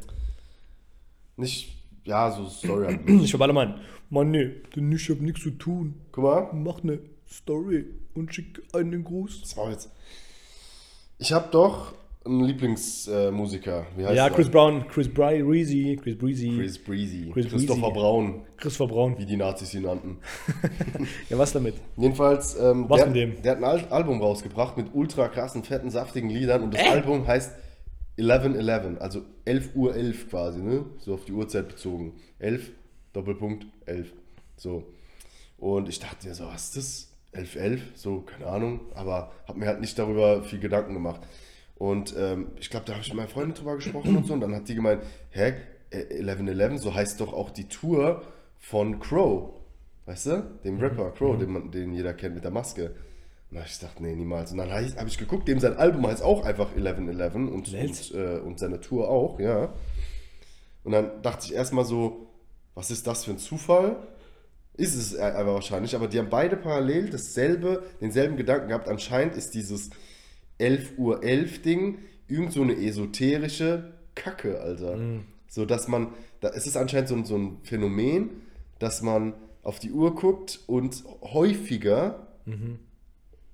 Nicht, ja, so Story. [CLEARS THROAT] halt. Ich hab alle meinen, Mann, nee, denn ich hab nichts zu tun. Guck mal, Mach ne Story und schick einen Gruß. das war jetzt. Ich habe doch einen Lieblingsmusiker. Wie heißt Ja, er? Chris Brown, Chris Breezy, Chris Breezy, Chris Breezy. Chris Christopher Breezy. Braun, Christopher Braun. wie die Nazis ihn nannten. [LAUGHS] Ja, was damit? Jedenfalls, ähm, Was der, mit dem? der hat ein Al Album rausgebracht mit ultra krassen, fetten, saftigen Liedern und das Äh? Album heißt 1111, also 11 Uhr 11 quasi, ne? So auf die Uhrzeit bezogen. 11, Doppelpunkt, 11. So. Und ich dachte mir so, was ist das? 1111? So, keine Ahnung, aber habe mir halt nicht darüber viel Gedanken gemacht. Und ähm, ich glaube, da habe ich mit meiner Freundin drüber gesprochen und so und dann hat die gemeint, hä, äh, 1111, so heißt doch auch die Tour von Crow. Weißt du? Dem Rapper Crow, den, man, den jeder kennt mit der Maske. Na, ich dachte, nee, niemals. Und dann habe ich geguckt, dem sein Album heißt auch einfach 1111 und, und, äh, und seine Tour auch, ja. Und dann dachte ich erstmal so, was ist das für ein Zufall? Ist es äh, aber wahrscheinlich, aber die haben beide parallel dasselbe, denselben Gedanken gehabt. Anscheinend ist dieses 11 Uhr 11 Ding irgend so eine esoterische Kacke, Alter. So dass man, da, es ist anscheinend so, ein- so ein Phänomen, dass man auf die Uhr guckt und häufiger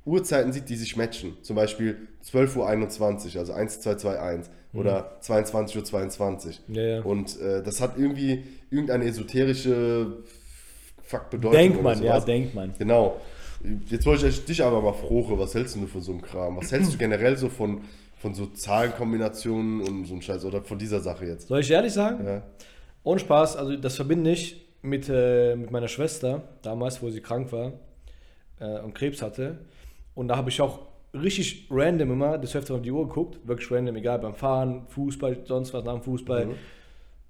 Uhrzeiten sieht, die sich matchen. Zum Beispiel 12.21 Uhr, also 12221 oder 22.22 Uhr. Ja, ja. Und äh, das hat irgendwie irgendeine esoterische Fuck-Bedeutung. Denkt man, ja, denkt man. Genau. Jetzt wollte ich dich aber mal frohe, was hältst du von so einem Kram? Was hältst du generell so von, von so Zahlenkombinationen und so einem Scheiß oder von dieser Sache jetzt? Soll ich ehrlich sagen? Ja. Ohne Spaß, also das verbinde ich mit, äh, mit meiner Schwester, damals, wo sie krank war äh, und Krebs hatte. Und da habe ich auch richtig random immer das öfter auf die Uhr geguckt, wirklich random, egal, beim Fahren, Fußball, sonst was nach dem Fußball,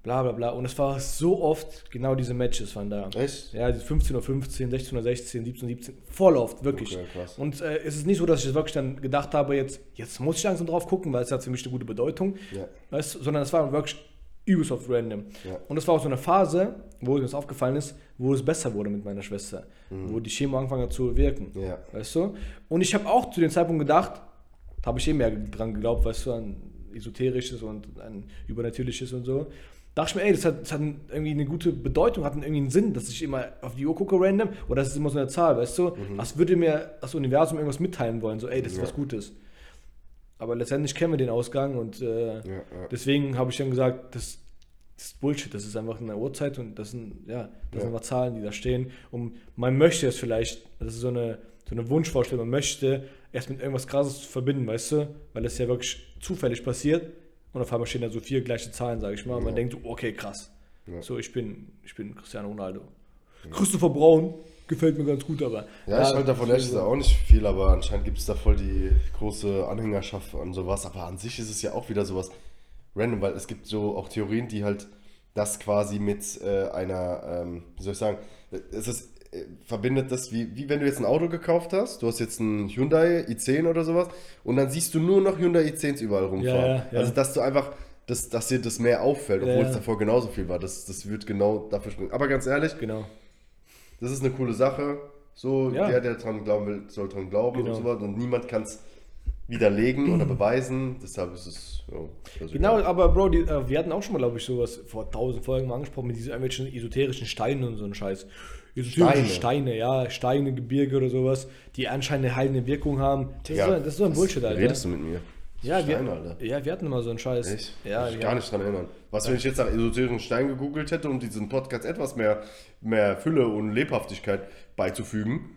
bla bla bla. Und es war so oft genau diese Matches waren da. Echt? Ja, 15.15 Uhr, 16.16 Uhr, 17 17, voll oft, wirklich. Okay. Und äh, es ist nicht so, dass ich jetzt wirklich dann gedacht habe, jetzt, jetzt muss ich langsam drauf gucken, weil es hat für mich eine gute Bedeutung, Ja. weißt, sondern es war wirklich übelst oft random. Ja. Und es war auch so eine Phase, wo mir das aufgefallen ist, wo es besser wurde mit meiner Schwester, wo die Chemo angefangen hat zu wirken, Mhm. Ja. weißt du? Und ich habe auch zu dem Zeitpunkt gedacht, da habe ich eh mehr dran geglaubt, weißt du, an esoterisches und an übernatürliches und so. Dachte ich mir, ey, das hat, das hat irgendwie eine gute Bedeutung, hat irgendwie einen Sinn, dass ich immer auf die Uhr gucke random oder das ist immer so eine Zahl, weißt du? Als würde mir das Universum irgendwas mitteilen wollen, so, ey, das ist Mhm. Ja. was Gutes. Aber letztendlich kennen wir den Ausgang und äh, Ja, ja. deswegen habe ich dann gesagt, das, das ist Bullshit, das ist einfach eine Uhrzeit und das sind, ja, das sind einfach Zahlen, die da stehen. Und man möchte es vielleicht, das ist so eine, so eine Wunschvorstellung, man möchte erst mit irgendwas krasses verbinden, weißt du? Weil es ja wirklich zufällig passiert und auf einmal stehen da so vier gleiche Zahlen, sage ich mal. Und man denkt, so, okay, krass. So, ich bin, ich bin Cristiano Ronaldo. Christopher Braun gefällt mir ganz gut, aber. Ja, ich halte davon ehrlich gesagt auch nicht viel, aber anscheinend gibt es da voll die große Anhängerschaft an sowas. Aber an sich ist es ja auch wieder sowas random, weil es gibt so auch Theorien, die halt das quasi mit äh, einer, ähm, wie soll ich sagen, es ist, äh, verbindet das wie, wie wenn du jetzt ein Auto gekauft hast, du hast jetzt ein Hyundai i10 oder sowas und dann siehst du nur noch Hyundai i10s überall rumfahren. Ja, ja, ja. Also dass du einfach, dass, dass dir das mehr auffällt, obwohl es davor genauso viel war. Das, das wird genau dafür springen. Aber ganz ehrlich, Genau. Das ist eine coole Sache. So, Ja. der, der dran glauben will, soll dran glauben Genau. und so weiter. Und niemand kann es widerlegen oder beweisen. Deshalb ist es. Ja, also Genau, egal. aber Bro, die, äh, wir hatten auch schon mal, glaube ich, sowas vor tausend Folgen mal angesprochen mit diesen irgendwelchen esoterischen Steinen und so ein Scheiß. Esoterische Steine. Steine, ja, Steine, Gebirge oder sowas, die anscheinend eine heilende Wirkung haben. Das, ist, so, das ist so ein was Bullshit, Alter. Redest du mit mir? Ja, Steine, wir, Alter. ja, wir hatten immer so einen Scheiß. Echt? Ja, ich ja. gar nicht dran erinnern. Was, wenn ich jetzt nach esoterischen Stein gegoogelt hätte, um diesen Podcast etwas mehr, mehr Fülle und Lebhaftigkeit beizufügen,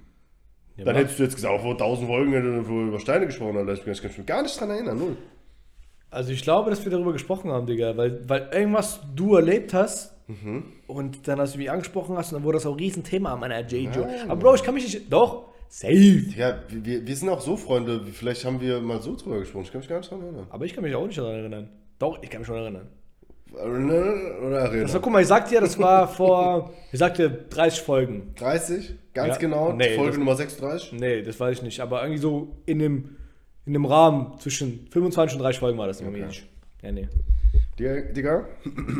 Ja, dann hättest du jetzt gesagt, vor tausend Folgen hätte du über Steine gesprochen, Alter. Ich kann mich gar nicht dran erinnern, null. Also ich glaube, dass wir darüber gesprochen haben, Digga, weil, weil irgendwas du erlebt hast Mhm. und dann hast du mich angesprochen hast und dann wurde das auch ein Riesenthema an meiner J-Jo. Aber Bro, ich kann mich nicht. Doch, safe. Ja, wir, wir sind auch so Freunde, vielleicht haben wir mal so drüber gesprochen. Ich kann mich gar nicht dran erinnern. Aber ich kann mich auch nicht daran erinnern. Doch, ich kann mich schon erinnern. Oder erinnern? Das war, guck mal, ich sagte ja, das war [LAUGHS] vor, ich sagte 30 Folgen. 30, ganz Ja. genau, Nee, Folge das- Nummer 36. Nee, das weiß ich nicht. Aber irgendwie so in dem, in dem Rahmen zwischen 25 und 30 Folgen war das irgendwie Okay. nicht. Ja, nee. Digga,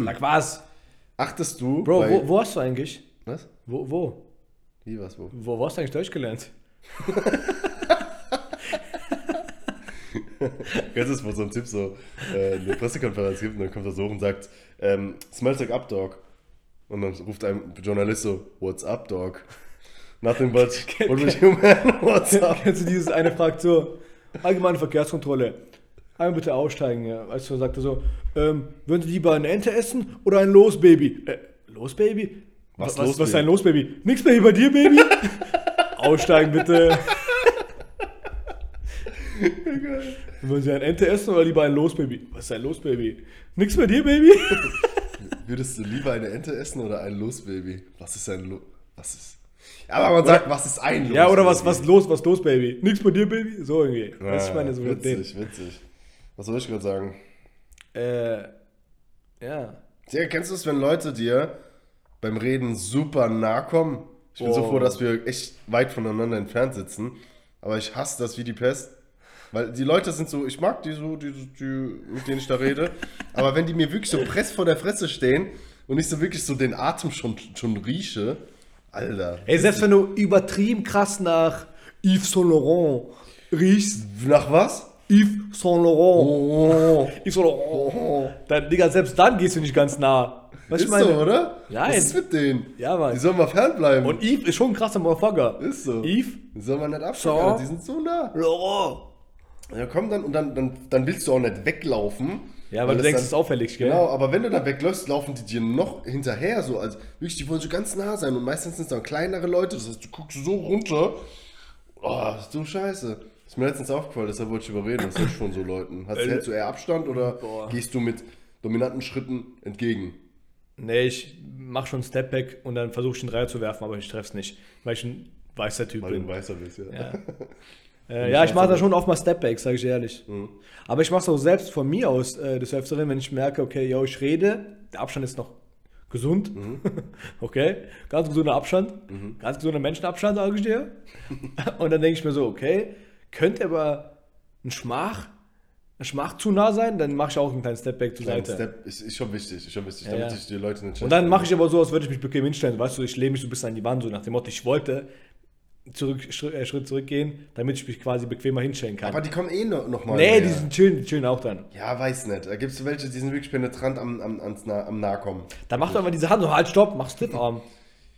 Sag was? achtest du Bro, wo, wo hast du eigentlich? Was? Wo, wo? Wie, was, wo? Wo, wo hast du eigentlich Deutsch gelernt? Jetzt ist, wo so ein Typ so äh, eine Pressekonferenz gibt und dann kommt er so hoch und sagt, ähm, smells like up, dog. Und dann ruft ein Journalist so, what's up, dog? Nothing but, [LAUGHS] what with you, man? What's up? [LAUGHS] Kennst du dieses eine fragt so, allgemeine Verkehrskontrolle. Einmal bitte aussteigen. Ja. Du, sagt er so, ähm, würden Sie lieber eine Ente essen oder ein Losbaby? Äh, Losbaby? Was was, Losbaby? was ist ein Losbaby? Nix Baby bei dir, Baby? [LAUGHS] aussteigen bitte. Wollen Sie ein Ente essen oder lieber ein Losbaby? Was ist ein Losbaby? Nix bei dir, Baby? [LAUGHS] Würdest du lieber eine Ente essen oder ein Losbaby? Was ist ein Lo Was ist. Ja, aber man sagt, was ist ein Losbaby? ja, oder was, was los, was los, Baby? Nix bei dir, Baby? So irgendwie. weißt du, ich meine, so witzig, witzig. Was soll ich gerade sagen? Äh, ja. Ja, kennst du es, wenn Leute dir beim Reden super nah kommen? Ich bin so Oh. froh, dass wir echt weit voneinander entfernt sitzen. Aber ich hasse das wie die Pest. Weil die Leute sind so, ich mag die so, die, die, mit denen ich da rede. aber wenn die mir wirklich so press vor der Fresse stehen und ich so wirklich so den Atem schon, schon rieche, Alter. Ey, selbst wenn du übertrieben krass nach Yves Saint Laurent riechst, Nach was? Yves Saint Laurent, Oh. Yves Saint Laurent, dann, Digga, selbst dann gehst du nicht ganz nah. Was Ist ich meine? so, oder? Nein. Was ist mit denen? Ja, Mann. Die sollen mal fernbleiben. Und Yves ist schon ein krasser Motherfucker. ist so. Yves Die soll man nicht abschauen. So. Alter. Die sind so nah. Laurent. Ja, komm dann und dann, dann, dann willst du auch nicht weglaufen. Ja, weil, du es denkst, es ist auffällig, gell? Genau, aber wenn du dann wegläufst, laufen die dir noch hinterher, so als wirklich, die wollen so ganz nah sein und meistens sind es dann kleinere Leute, das heißt, du guckst so runter. Oh, so scheiße. Ist mir letztens aufgefallen, deshalb wollte ich überreden, was hältst du von so Leuten? [CLEARS THROAT] Hast, hältst du eher Abstand oder boah. gehst du mit dominanten Schritten entgegen? Nee, ich mach schon Stepback und dann versuche ich den Dreier zu werfen, aber ich treff's nicht, weil ich ein weißer Typ Weil du bin. ein Weißer bist, ja. Ja, [LAUGHS] äh, ja ich mache da schon oft mal Stepbacks, sage ich ehrlich. Mhm. Aber ich mache es auch selbst von mir aus äh, des Öfteren, wenn ich merke, okay, yo, ich rede, der Abstand ist noch gesund, Mhm. [LAUGHS] okay, ganz gesunder Abstand, ganz gesunder Menschenabstand, sage ich dir. [LAUGHS] und dann denke ich mir so, okay, könnte aber ein Schmach, ein Schmach zu nah sein, dann mache ich auch einen kleinen Stepback zur Kleinen Seite. Step ist, ist schon wichtig, ist schon wichtig, Ja, damit ja. sich die Leute nicht Und dann mache ich aber so, als würde ich mich bequem hinstellen. Weißt du, ich lehne mich so ein bisschen an die Wand, so nach dem Motto, ich wollte zurück, Schritt, äh, Schritt zurückgehen, damit ich mich quasi bequemer hinstellen kann. Aber die kommen eh noch, noch mal. nee, die sind chillen, die chillen auch dann. Ja, weiß nicht. Da gibt es welche, die sind wirklich penetrant am, am, ans nah, am Nahkommen. Dann mach doch einfach diese Hand so, halt, stopp, mach Stiff-Arm.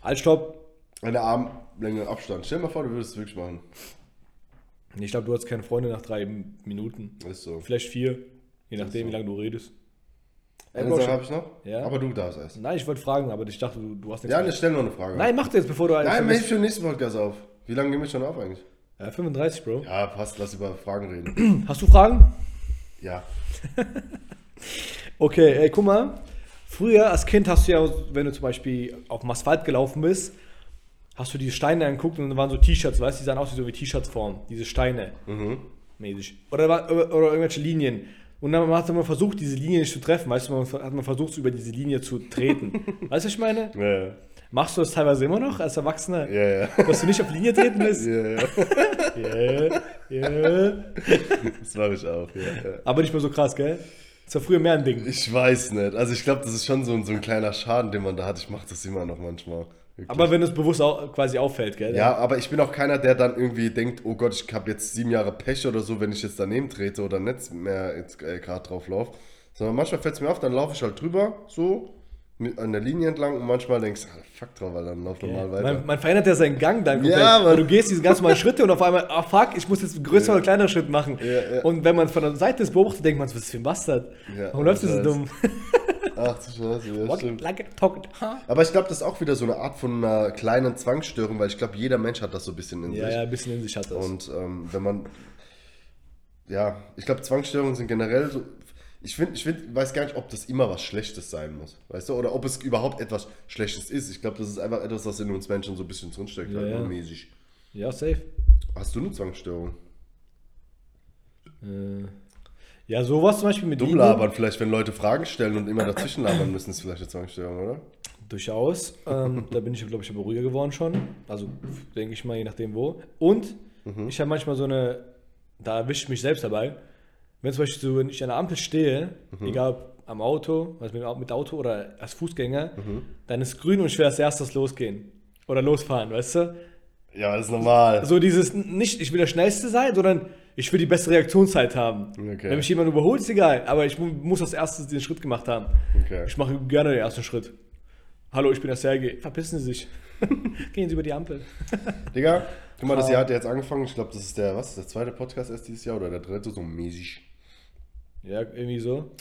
Halt, stopp. Eine Armlänge Abstand. Stell dir mal vor, du würdest es wirklich machen. Ich glaube, du hast keine Freunde nach drei Minuten. Ist so. Vielleicht vier, je nachdem, so. wie lange du redest. Eine Sache habe ich noch. Ja. Aber du darfst erst. Nein, ich wollte fragen, aber ich dachte, du, du hast nichts Ja, mehr. ne, stell noch eine Frage. Nein, mach das jetzt, bevor du Nein, mach für den nächsten Podcast auf. Wie lange nehmen wir schon auf eigentlich? Ja, 35, Bro. Ja, passt, lass über Fragen reden. [CLEARS THROAT] Hast du Fragen? ja. [LAUGHS] Okay, ey, guck mal. Früher als Kind hast du ja, wenn du zum Beispiel auf dem Asphalt gelaufen bist, hast du diese Steine angeguckt und da waren so T-Shirts, weißt du, die sahen aus wie so wie T-Shirts-Form, diese Steine. Mäßig. Oder, war- oder, oder irgendwelche Linien. Und dann hat man versucht, diese Linie nicht zu treffen, weißt du, man hat man versucht, über diese Linie zu treten. [LAUGHS] weißt du, was ich meine? Ja, ja. Machst du das teilweise immer noch als Erwachsener? Ja, ja. Dass du nicht auf Linie treten bist? [LAUGHS] Ja, ja. [LAUGHS] Yeah, yeah. Das mache ich auch, ja, ja. Aber nicht mehr so krass, gell? Das war früher mehr ein Ding. Ich weiß nicht. Also ich glaube, das ist schon so, ein- so ein kleiner Schaden, den man da hat. Ich mache das immer noch manchmal. Wirklich. Aber wenn es bewusst au quasi auffällt, gell? ja, aber ich bin auch keiner, der dann irgendwie denkt, oh Gott, ich habe jetzt sieben Jahre Pech oder so, wenn ich jetzt daneben trete oder nicht mehr jetzt äh, gerade drauf laufe. Sondern manchmal fällt es mir auf, dann laufe ich halt drüber, so, mit, an der Linie entlang und manchmal denkst du, ah, fuck drauf, weil dann lauf normal weiter. Man, man verändert ja seinen Gang dann komplett. Ja. Weil du gehst diese ganz normalen Schritte und auf einmal, ah fuck, ich muss jetzt einen größeren oder kleineren Schritt machen. Ja, ja. Und wenn man von der Seite das beobachtet, denkt man, was ist für ein Bastard? Ja, Warum läufst du so dumm? [LAUGHS] Ach du Scheiße, ja, stimmt. Aber ich glaube, das ist auch wieder so eine Art von einer kleinen Zwangsstörung, weil ich glaube, jeder Mensch hat das so ein bisschen in Ja, sich. ja, ein bisschen in sich hat das. Und ähm, wenn man, ja, ich glaube, Zwangsstörungen sind generell so. Ich finde, ich find, weiß gar nicht, ob das immer was Schlechtes sein muss, weißt du, oder ob es überhaupt etwas Schlechtes ist. Ich glaube, das ist einfach etwas, was in uns Menschen so ein bisschen drinsteckt, Ja, halt ja. mäßig. ja, safe. Hast du eine Zwangsstörung? Äh, ja, sowas zum Beispiel mit Dumm labern, vielleicht, wenn Leute Fragen stellen und immer dazwischen labern müssen, ist vielleicht eine Zwangsstörung, oder? Durchaus. Ähm, da bin ich, glaube ich, aber ruhiger geworden schon. Also, denke ich mal, je nachdem wo. Und Mhm. ich habe manchmal so eine, da erwische ich mich selbst dabei. Wenn zum Beispiel so, wenn ich an der Ampel stehe, Mhm. egal ob am Auto, also mit, mit Auto oder als Fußgänger, Mhm. dann ist grün und ich will als erstes losgehen. Oder losfahren, weißt du? Ja, das ist normal. So dieses, nicht, ich will der Schnellste sein, sondern ich will die beste Reaktionszeit haben. Okay. Wenn mich jemand überholt, ist egal, aber ich mu- muss als erstes den Schritt gemacht haben. Okay. Ich mache gerne den ersten Schritt. Hallo, ich bin der Sergei. Verpissen Sie sich. [LAUGHS] Gehen Sie über die Ampel. [LAUGHS] Digga, guck mal, das Jahr hat ja jetzt angefangen. Ich glaube, das ist der, was, der zweite Podcast erst dieses Jahr oder der dritte, so mäßig. Ja, irgendwie so.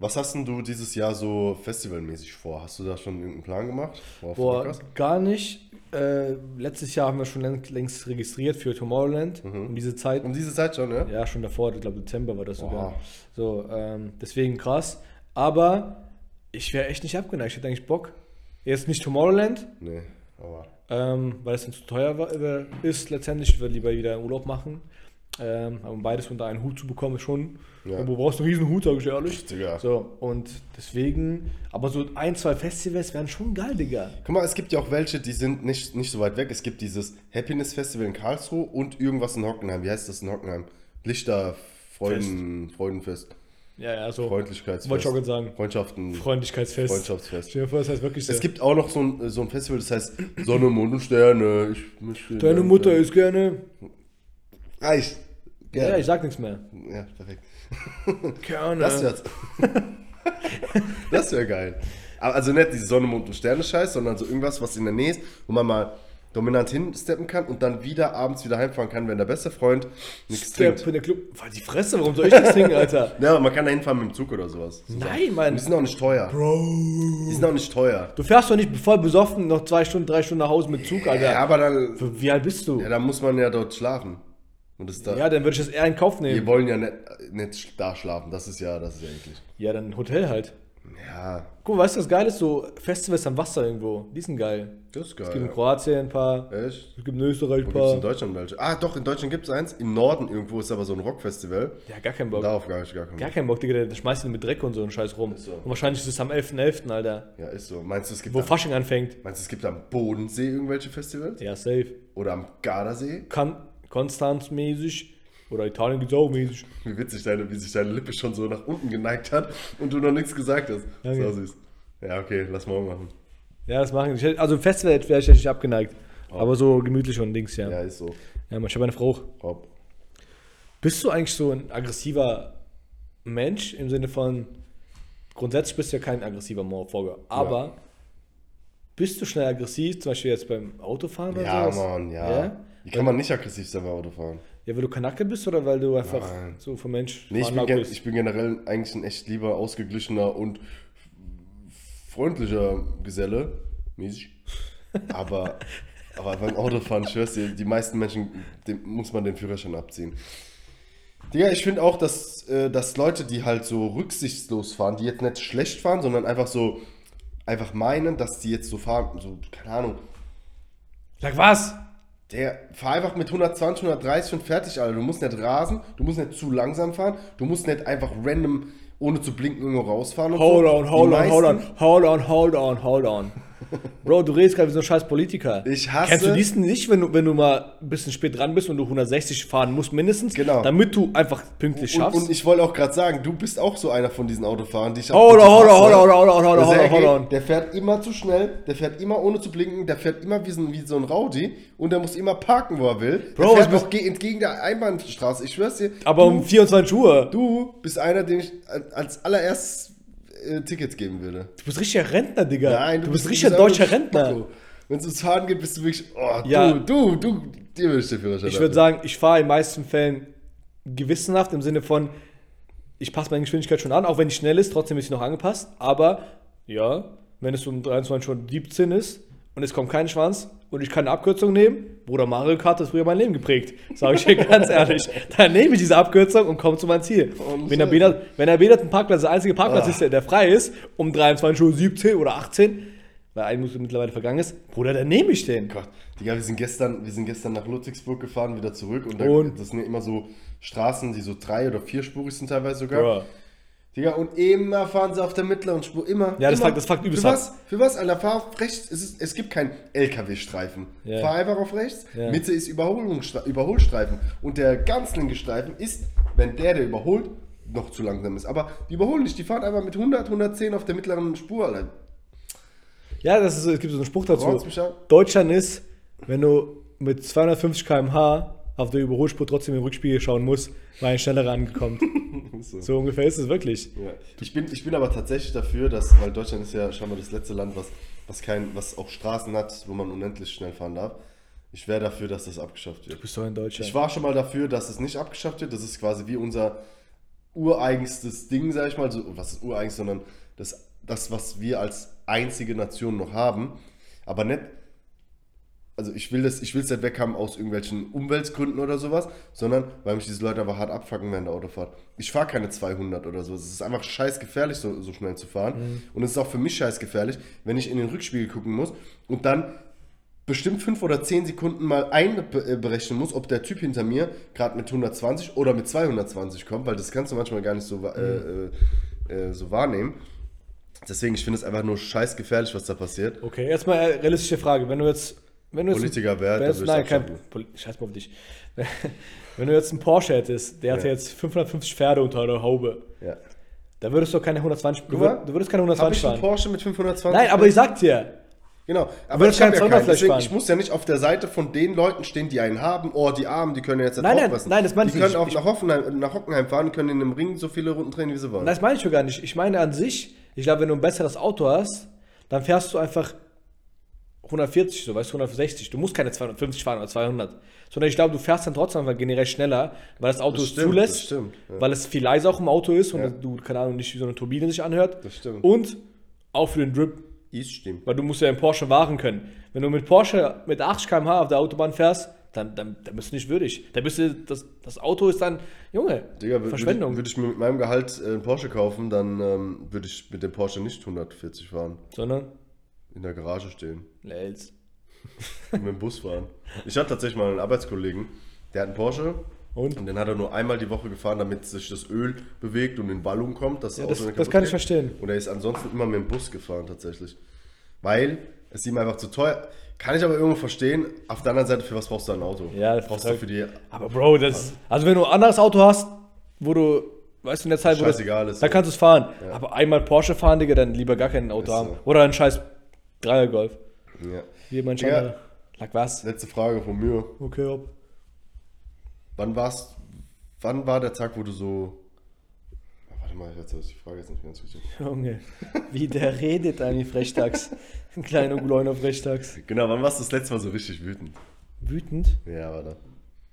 Was hast denn du dieses Jahr so festivalmäßig vor? Hast du da schon irgendeinen Plan gemacht? Boah, gar nicht. Äh, letztes Jahr haben wir schon längst, registriert für Tomorrowland. Mhm. Um diese Zeit. Um diese Zeit schon, ne? Ja, schon davor, ich glaube Dezember war das sogar. Boah. So, ähm, deswegen krass. Aber ich wäre echt nicht abgeneigt. Ich hätte eigentlich Bock. Jetzt nicht Tomorrowland, Nee, aber. ähm, weil es dann zu teuer war, äh, ist letztendlich. Ich würde lieber wieder einen Urlaub machen. Ähm, aber um beides unter einen Hut zu bekommen, ist schon. Ja. Du brauchst einen riesen Hut, sage ich ehrlich. Digga. So, und deswegen, aber so ein, zwei Festivals wären schon geil, Digga. Guck mal, es gibt ja auch welche, die sind nicht, nicht so weit weg. Es gibt dieses Happiness Festival in Karlsruhe und irgendwas in Hockenheim. Wie heißt das in Hockenheim? Lichter, Freuden, Freudenfest, Ja, ja, so. Freundlichkeitsfest. Wollte ich auch gerade sagen. Freundschaften. Freundlichkeitsfest. Freundschaftsfest. Stell dir vor, das heißt wirklich so. Es gibt auch noch so ein, so ein Festival, das heißt Sonne, Mond und Sterne. Ich Deine Mutter ist gerne. Reicht. Ja, ich sag nichts mehr. Ja, perfekt. [LAUGHS] Gerne. Das wär's. [LAUGHS] das wäre geil. Aber also nicht diese Sonne, Mond und Sterne Scheiß, sondern so irgendwas, was in der Nähe ist, wo man mal dominant hinsteppen kann und dann wieder abends wieder heimfahren kann, wenn der beste Freund nichts Step trinkt. in der Club. War die Fresse, warum soll ich das trinken, Alter? [LAUGHS] Ja, man kann da hinfahren mit dem Zug oder sowas. So Nein, Und Mann. die sind auch nicht teuer. Bro. Die sind auch nicht teuer. Du fährst doch nicht voll besoffen noch zwei Stunden, drei Stunden nach Hause mit Zug, Alter. Ja, aber dann, Wie alt bist du? ja, dann muss man ja dort schlafen. Und das da, Ja, dann würde ich das eher in Kauf wir nehmen. wollen ja nicht, nicht da schlafen. Das ist ja, das ist ja eklig. Ja, dann Hotel halt. Ja, Guck mal, weißt du, was geil ist? So Festivals am Wasser irgendwo. Die sind geil. das ist Es gibt in geil. Kroatien ein paar. Echt? Es gibt in Österreich ein gibt es in paar. Deutschland welche? Ah, doch, in Deutschland gibt es eins. Im Norden irgendwo ist aber so ein Rockfestival. Ja, gar keinen Bock. Darauf gar nicht, gar keinen Gar Bock. keinen Bock, Digga. Der schmeißt ihn mit Dreck und so einen Scheiß rum. so. Und wahrscheinlich ist es am 11.11., Alter. Ja, ist so. Meinst du, es gibt, Wo am, Fasching anfängt. meinst du, es gibt am Bodensee irgendwelche Festivals? Ja, safe. Oder am Gardasee? Kan Konstanz-mäßig. Oder Italien gibt's auch mäßig. Wie witzig, deine, wie sich deine Lippe schon so nach unten geneigt hat und du noch nichts gesagt hast. Danke. So süß. Ja, okay, lass mal machen. Ja, das machen die. Also im Festival wäre ich ja nicht abgeneigt. Aber so gemütlich und Dings, ja. Ja, Ja, ist so. man, ich habe eine Frau. Hopp. Bist du eigentlich so ein aggressiver Mensch im Sinne von, grundsätzlich bist du ja kein aggressiver Morphoger, aber bist du schnell aggressiv, zum Beispiel jetzt beim Autofahren oder Ja, sowas? Mann, ja. Ja? Wie kann man nicht aggressiv sein beim Autofahren? Ja, weil du Kanacke bist oder weil du einfach Nein. so vom Mensch Nee, ich bin, bist? ich bin generell eigentlich ein echt lieber, ausgeglichener und freundlicher Geselle. Mäßig. Aber, [LAUGHS] aber beim Autofahren, ich schwör's dir, die meisten Menschen, dem muss man den Führerschein abziehen. Digga, ich finde auch, dass, äh, dass Leute, die halt so rücksichtslos fahren, die jetzt nicht schlecht fahren, sondern einfach so, einfach meinen, dass die jetzt so fahren, so, keine Ahnung, Sag was? Der, fahr einfach mit 120, 130 und fertig, Alter. Du musst nicht rasen, du musst nicht zu langsam fahren, du musst nicht einfach random, ohne zu blinken, irgendwo rausfahren und Hold so. on, hold Die on, hold on, hold on, hold on, hold on. Bro, du redest gerade wie so ein scheiß Politiker. Ich hasse- Kennst du diesen nicht, wenn du, wenn du mal ein bisschen spät dran bist und du 160 fahren musst mindestens? Genau. Damit du einfach pünktlich Und, schaffst? und ich wollte auch gerade sagen, du bist auch so einer von diesen Autofahrern, die ich auch- hold on, hold on, hold on, hold on, hold on, Der hold on, hold on. Der fährt immer zu schnell, der fährt immer ohne zu blinken, der fährt immer wie so, ein- wie so ein Rowdy und der muss immer parken, wo er will. Bro, der fährt auch ge- entgegen der Einbahnstraße. Ich schwör's dir. Aber du, um 24 Uhr. du bist einer, den ich als allererstes äh, Tickets geben würde. Du bist richtiger Rentner, Digga. Nein, du, bist richtiger deutscher Rentner. Wenn es ums Fahren geht, bist du wirklich, oh, Ja. du, du, du, dir würde ich den Führerschein Ich würde sagen, ich fahre in den meisten Fällen gewissenhaft im Sinne von, ich passe meine Geschwindigkeit schon an, auch wenn die schnell ist, trotzdem ist sie noch angepasst. Aber ja, wenn es um 23 schon 17 ist und es kommt kein Schwanz und ich kann eine Abkürzung nehmen, Bruder Mario Kart hat früher mein Leben geprägt, sage ich dir [LAUGHS] ganz ehrlich. Dann nehme ich diese Abkürzung und komme zu meinem Ziel. Und wenn der. Benat, wenn der Benat Parkplatz der einzige Parkplatz Ah. ist, der, der frei ist, um 23 Uhr 17 oder 18, weil ein Minute mittlerweile vergangen ist, Bruder, dann nehme ich den. Gott, Digga, wir sind gestern, wir sind gestern nach Ludwigsburg gefahren, wieder zurück und, da, Und? das sind immer so Straßen, die so drei- oder vierspurig sind teilweise sogar. Bruh. Digga, und immer fahren sie auf der mittleren Spur, immer. Ja, das immer. fuckt- das fuckt übelst Für was? Für was, Alter? Fahr auf rechts, es, ist, es gibt keinen LKW-Streifen. Ja. Fahr einfach auf rechts, Ja. Mitte ist Überholstreifen und der ganz linke Streifen ist, wenn der, der überholt, noch zu langsam ist. Aber die überholen nicht, die fahren einfach mit 100, 110 auf der mittleren Spur, Alter. Ja, das ist, so- es gibt so einen Spruch dazu. Deutschland ist, wenn du mit 250 km/h auf der Überholspur trotzdem im Rückspiegel schauen musst, weil ein schneller angekommt. [LAUGHS] So. so ungefähr ist es wirklich. Ja. Ich, bin, ich bin aber tatsächlich dafür, dass, weil Deutschland ist ja scheinbar das letzte Land, was, was, kein, was auch Straßen hat, wo man unendlich schnell fahren darf. Ich wäre dafür, dass das abgeschafft Du wird. bist doch in Deutschland. Ich war schon mal dafür, dass es nicht abgeschafft wird. Das ist quasi wie unser ureigenstes Ding, sag ich mal. So, was ist ureigens, sondern das, das, was wir als einzige Nation noch haben. Aber nicht, also ich will das, ich will es nicht weghaben aus irgendwelchen Umweltgründen oder sowas, sondern weil mich diese Leute einfach hart abfacken während der Autofahrt. Ich fahre keine 200 oder so. Es ist einfach scheiß gefährlich, so, so schnell zu fahren. Und es ist auch für mich scheiß gefährlich, wenn ich in den Rückspiegel gucken muss und dann bestimmt 5 oder 10 Sekunden mal einberechnen muss, ob der Typ hinter mir gerade mit 120 oder mit 220 kommt, weil das kannst du manchmal gar nicht so, äh, äh, äh, so wahrnehmen. Deswegen, ich finde es einfach nur scheiß gefährlich, was da passiert. okay, jetzt mal eine realistische Frage. Wenn du jetzt. Wenn du jetzt Politiker jetzt, würde Nein, ich kein. Poli- Scheiß mal auf dich. [LAUGHS] Wenn du jetzt einen Porsche hättest, der hat Ja. jetzt 550 Pferde unter der Haube, Ja. da würdest du keine 120. Du, würd, du würdest keine Habe 120 ich einen fahren. Porsche mit 520? Nein, aber ich sag dir, Genau, aber ich ja 200 keinen. Deswegen, fahren. ich muss ja nicht auf der Seite von den Leuten stehen, die einen haben. Oh, die Armen, die können jetzt nicht Nein, nein, aufpassen. nein, das meine Die ich können nicht. auch Ich- nach Hoffenheim, nach Hockenheim fahren, können in einem Ring so viele Runden drehen, wie sie wollen. Das meine ich schon gar nicht. Ich meine an sich, ich glaube, wenn du ein besseres Auto hast, dann fährst du einfach 140, so weißt du, 160. Du musst keine 250 fahren oder 200. Sondern ich glaube, du fährst dann trotzdem einfach generell schneller, weil das Auto Das es stimmt, zulässt, das stimmt, ja. weil es viel leiser auch im Auto ist und Ja. du, keine Ahnung, nicht wie so eine Turbine sich anhört. Das stimmt. Und auch für den Drip, Ist stimmt. weil du musst ja im Porsche wahren können. Wenn du mit Porsche mit 80 km/h auf der Autobahn fährst, dann, dann, dann bist du nicht würdig. Dann bist du, das, das Auto ist dann, Junge, Digga, Verschwendung. Würde ich, würd ich mir mit meinem Gehalt äh, einen Porsche kaufen, dann ähm, würde ich mit dem Porsche nicht 140 fahren. Sondern, In der Garage stehen. Lels. Und mit dem Bus fahren. Ich hatte tatsächlich mal einen Arbeitskollegen, der hat einen Porsche. Und? Und den hat er nur einmal die Woche gefahren, damit sich das Öl bewegt und in Wallung kommt. Dass Ja, das- das kann ich verstehen. Und er ist ansonsten immer mit dem Bus gefahren, tatsächlich. Weil es ihm einfach zu teuer. Kann ich aber irgendwo verstehen. Auf der anderen Seite, für was brauchst du ein Auto? Ja, das brauchst du für die. Aber Bro, das also wenn du ein anderes Auto hast, wo du, weißt du, in der Zeit, wo das, ist da kannst du es fahren. Aber einmal Porsche fahren, Digga, dann lieber gar kein Auto Ist haben. so. Oder ein scheiß Dreiergolf. Ja. Wie manch Ja. andere. Lag was? Letzte Frage von mir. Okay, ob. Wann warst. Wann war der Tag, wo du so. Warte mal, jetzt habe ich die Frage jetzt nicht ganz richtig. [LAUGHS] Junge, wie der redet eigentlich frechtags. [LAUGHS] Ein kleiner Gläuner frechtags. Genau, wann warst du das letzte Mal so richtig wütend? Wütend? Ja, warte.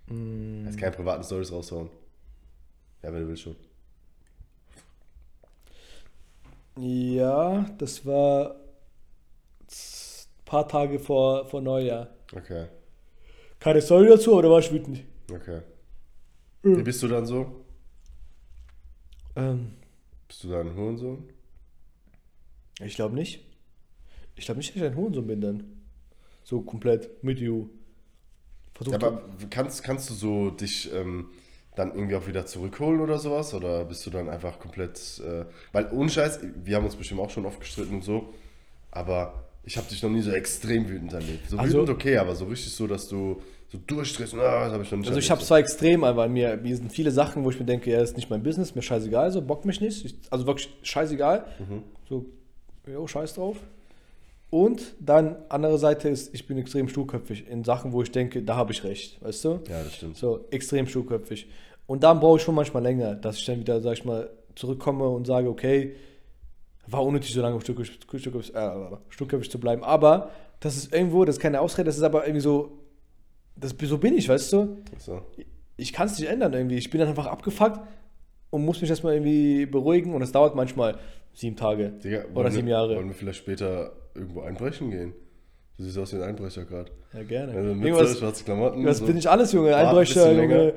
Mm. Jetzt keine privaten Stories raushauen. Ja, wenn du willst schon. Ja, das war paar Tage vor, vor Neujahr. Okay, Keine Story dazu, oder war ich wütend? okay. Mhm. Wie bist du dann so? Ähm, Bist du dann ein Hurensohn? ich glaube nicht. Ich glaube nicht, dass ich ein Hurensohn bin dann. So komplett mit you. Versuch Ja, aber kannst, kannst du so dich ähm, dann irgendwie auch wieder zurückholen oder sowas? Oder bist du dann einfach komplett. Äh, weil ohne Scheiß, wir haben uns bestimmt auch schon oft gestritten und so, aber ich habe dich noch nie so extrem wütend erlebt. So Also- wütend okay, aber so richtig so, dass du so durchdrehst ah, das habe ich noch nicht Also ich habe zwei extrem einfach an mir. Mir sind viele Sachen, wo ich mir denke, ja, das ist nicht mein Business, mir scheißegal, so bockt mich nicht. Ich, also wirklich scheißegal. So, jo, scheiß drauf. Und dann andere Seite ist, ich bin extrem sturköpfig in Sachen, wo ich denke, da habe ich recht, weißt du? Ja, das stimmt. So, extrem sturköpfig. Und dann brauche ich schon manchmal länger, dass ich dann wieder, sag ich mal, zurückkomme und sage, okay, war unnötig, so lange sturköpfig, sturköpfig, äh, zu bleiben. Aber das ist irgendwo, das ist keine Ausrede, das ist aber irgendwie so, das, so bin ich, weißt du? So. ich kann es nicht ändern irgendwie. Ich bin dann einfach abgefuckt und muss mich erstmal irgendwie beruhigen und es dauert manchmal sieben Tage Digga, oder wir- sieben Jahre. Wollen wir vielleicht später irgendwo einbrechen gehen? Du siehst aus wie ein Einbrecher gerade. Ja, gerne. Also mit Irgendwas, so schwarze Klamotten. was so. bin ich alles, Junge? Ein Einbrecher, länger. Junge.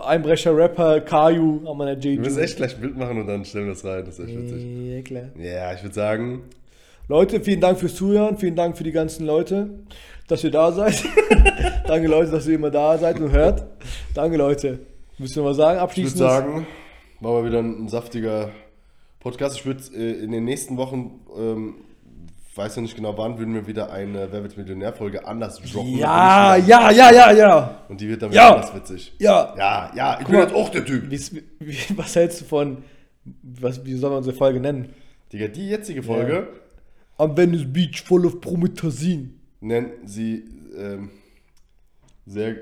Einbrecher, Rapper, Kaju, an meiner Wir müssen echt gleich ein Bild machen und dann stellen wir das rein. Das ist echt witzig. Ja, klar. Ja, ich würde sagen, Leute, vielen Dank fürs Zuhören. Vielen Dank für die ganzen Leute, dass ihr da seid. [LAUGHS] Danke, Leute, dass ihr immer da seid und hört. Danke, Leute. Müssen wir mal sagen, ich würde abschließend. sagen, war mal wieder ein, ein saftiger Podcast. Ich würde äh, in den nächsten Wochen, ähm, weiß ja nicht genau wann, würden wir wieder eine Wer wird Millionär-Folge anders droppen. Ja, ja, ja, ja, ja. Und die wird dann wieder Ja. anders witzig. Ja. Ja, ja, ich Guck bin jetzt auch der Typ. Wie's- Wie, was hältst du von, was, wie soll man unsere Folge nennen? Digga, die jetzige Folge Am Venice Beach full of Promethazin. nennen sie ähm, sehr,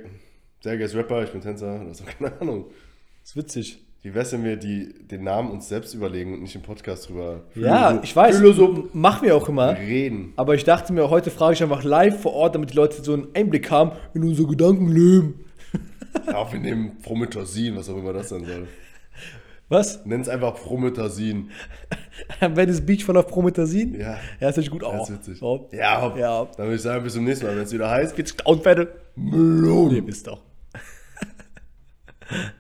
sehr geiles Rapper, ich bin Tänzer, oder so, [LAUGHS] keine Ahnung. ist witzig. Wie wär's, wenn wir die, den Namen uns selbst überlegen und nicht im Podcast drüber Ja, ich weiß. philosoph- Machen wir auch immer. reden? Aber ich dachte mir, heute frage ich einfach live vor Ort, damit die Leute so einen Einblick haben in unser Gedankenleben. Ja, auch wir nehmen Prometasin, was auch immer das sein soll. Was? Nenn's einfach Prometasin. Am Venice Beach voll of Promethazin? Ja. Ja, das hört sich gut Das aus. ist witzig. Oh. Ja, hopp. Ja. Dann würde ich sagen, bis zum nächsten Mal, wenn es wieder heißt. Geht's down, Battle? Melone. Ihr wisst doch. [LAUGHS]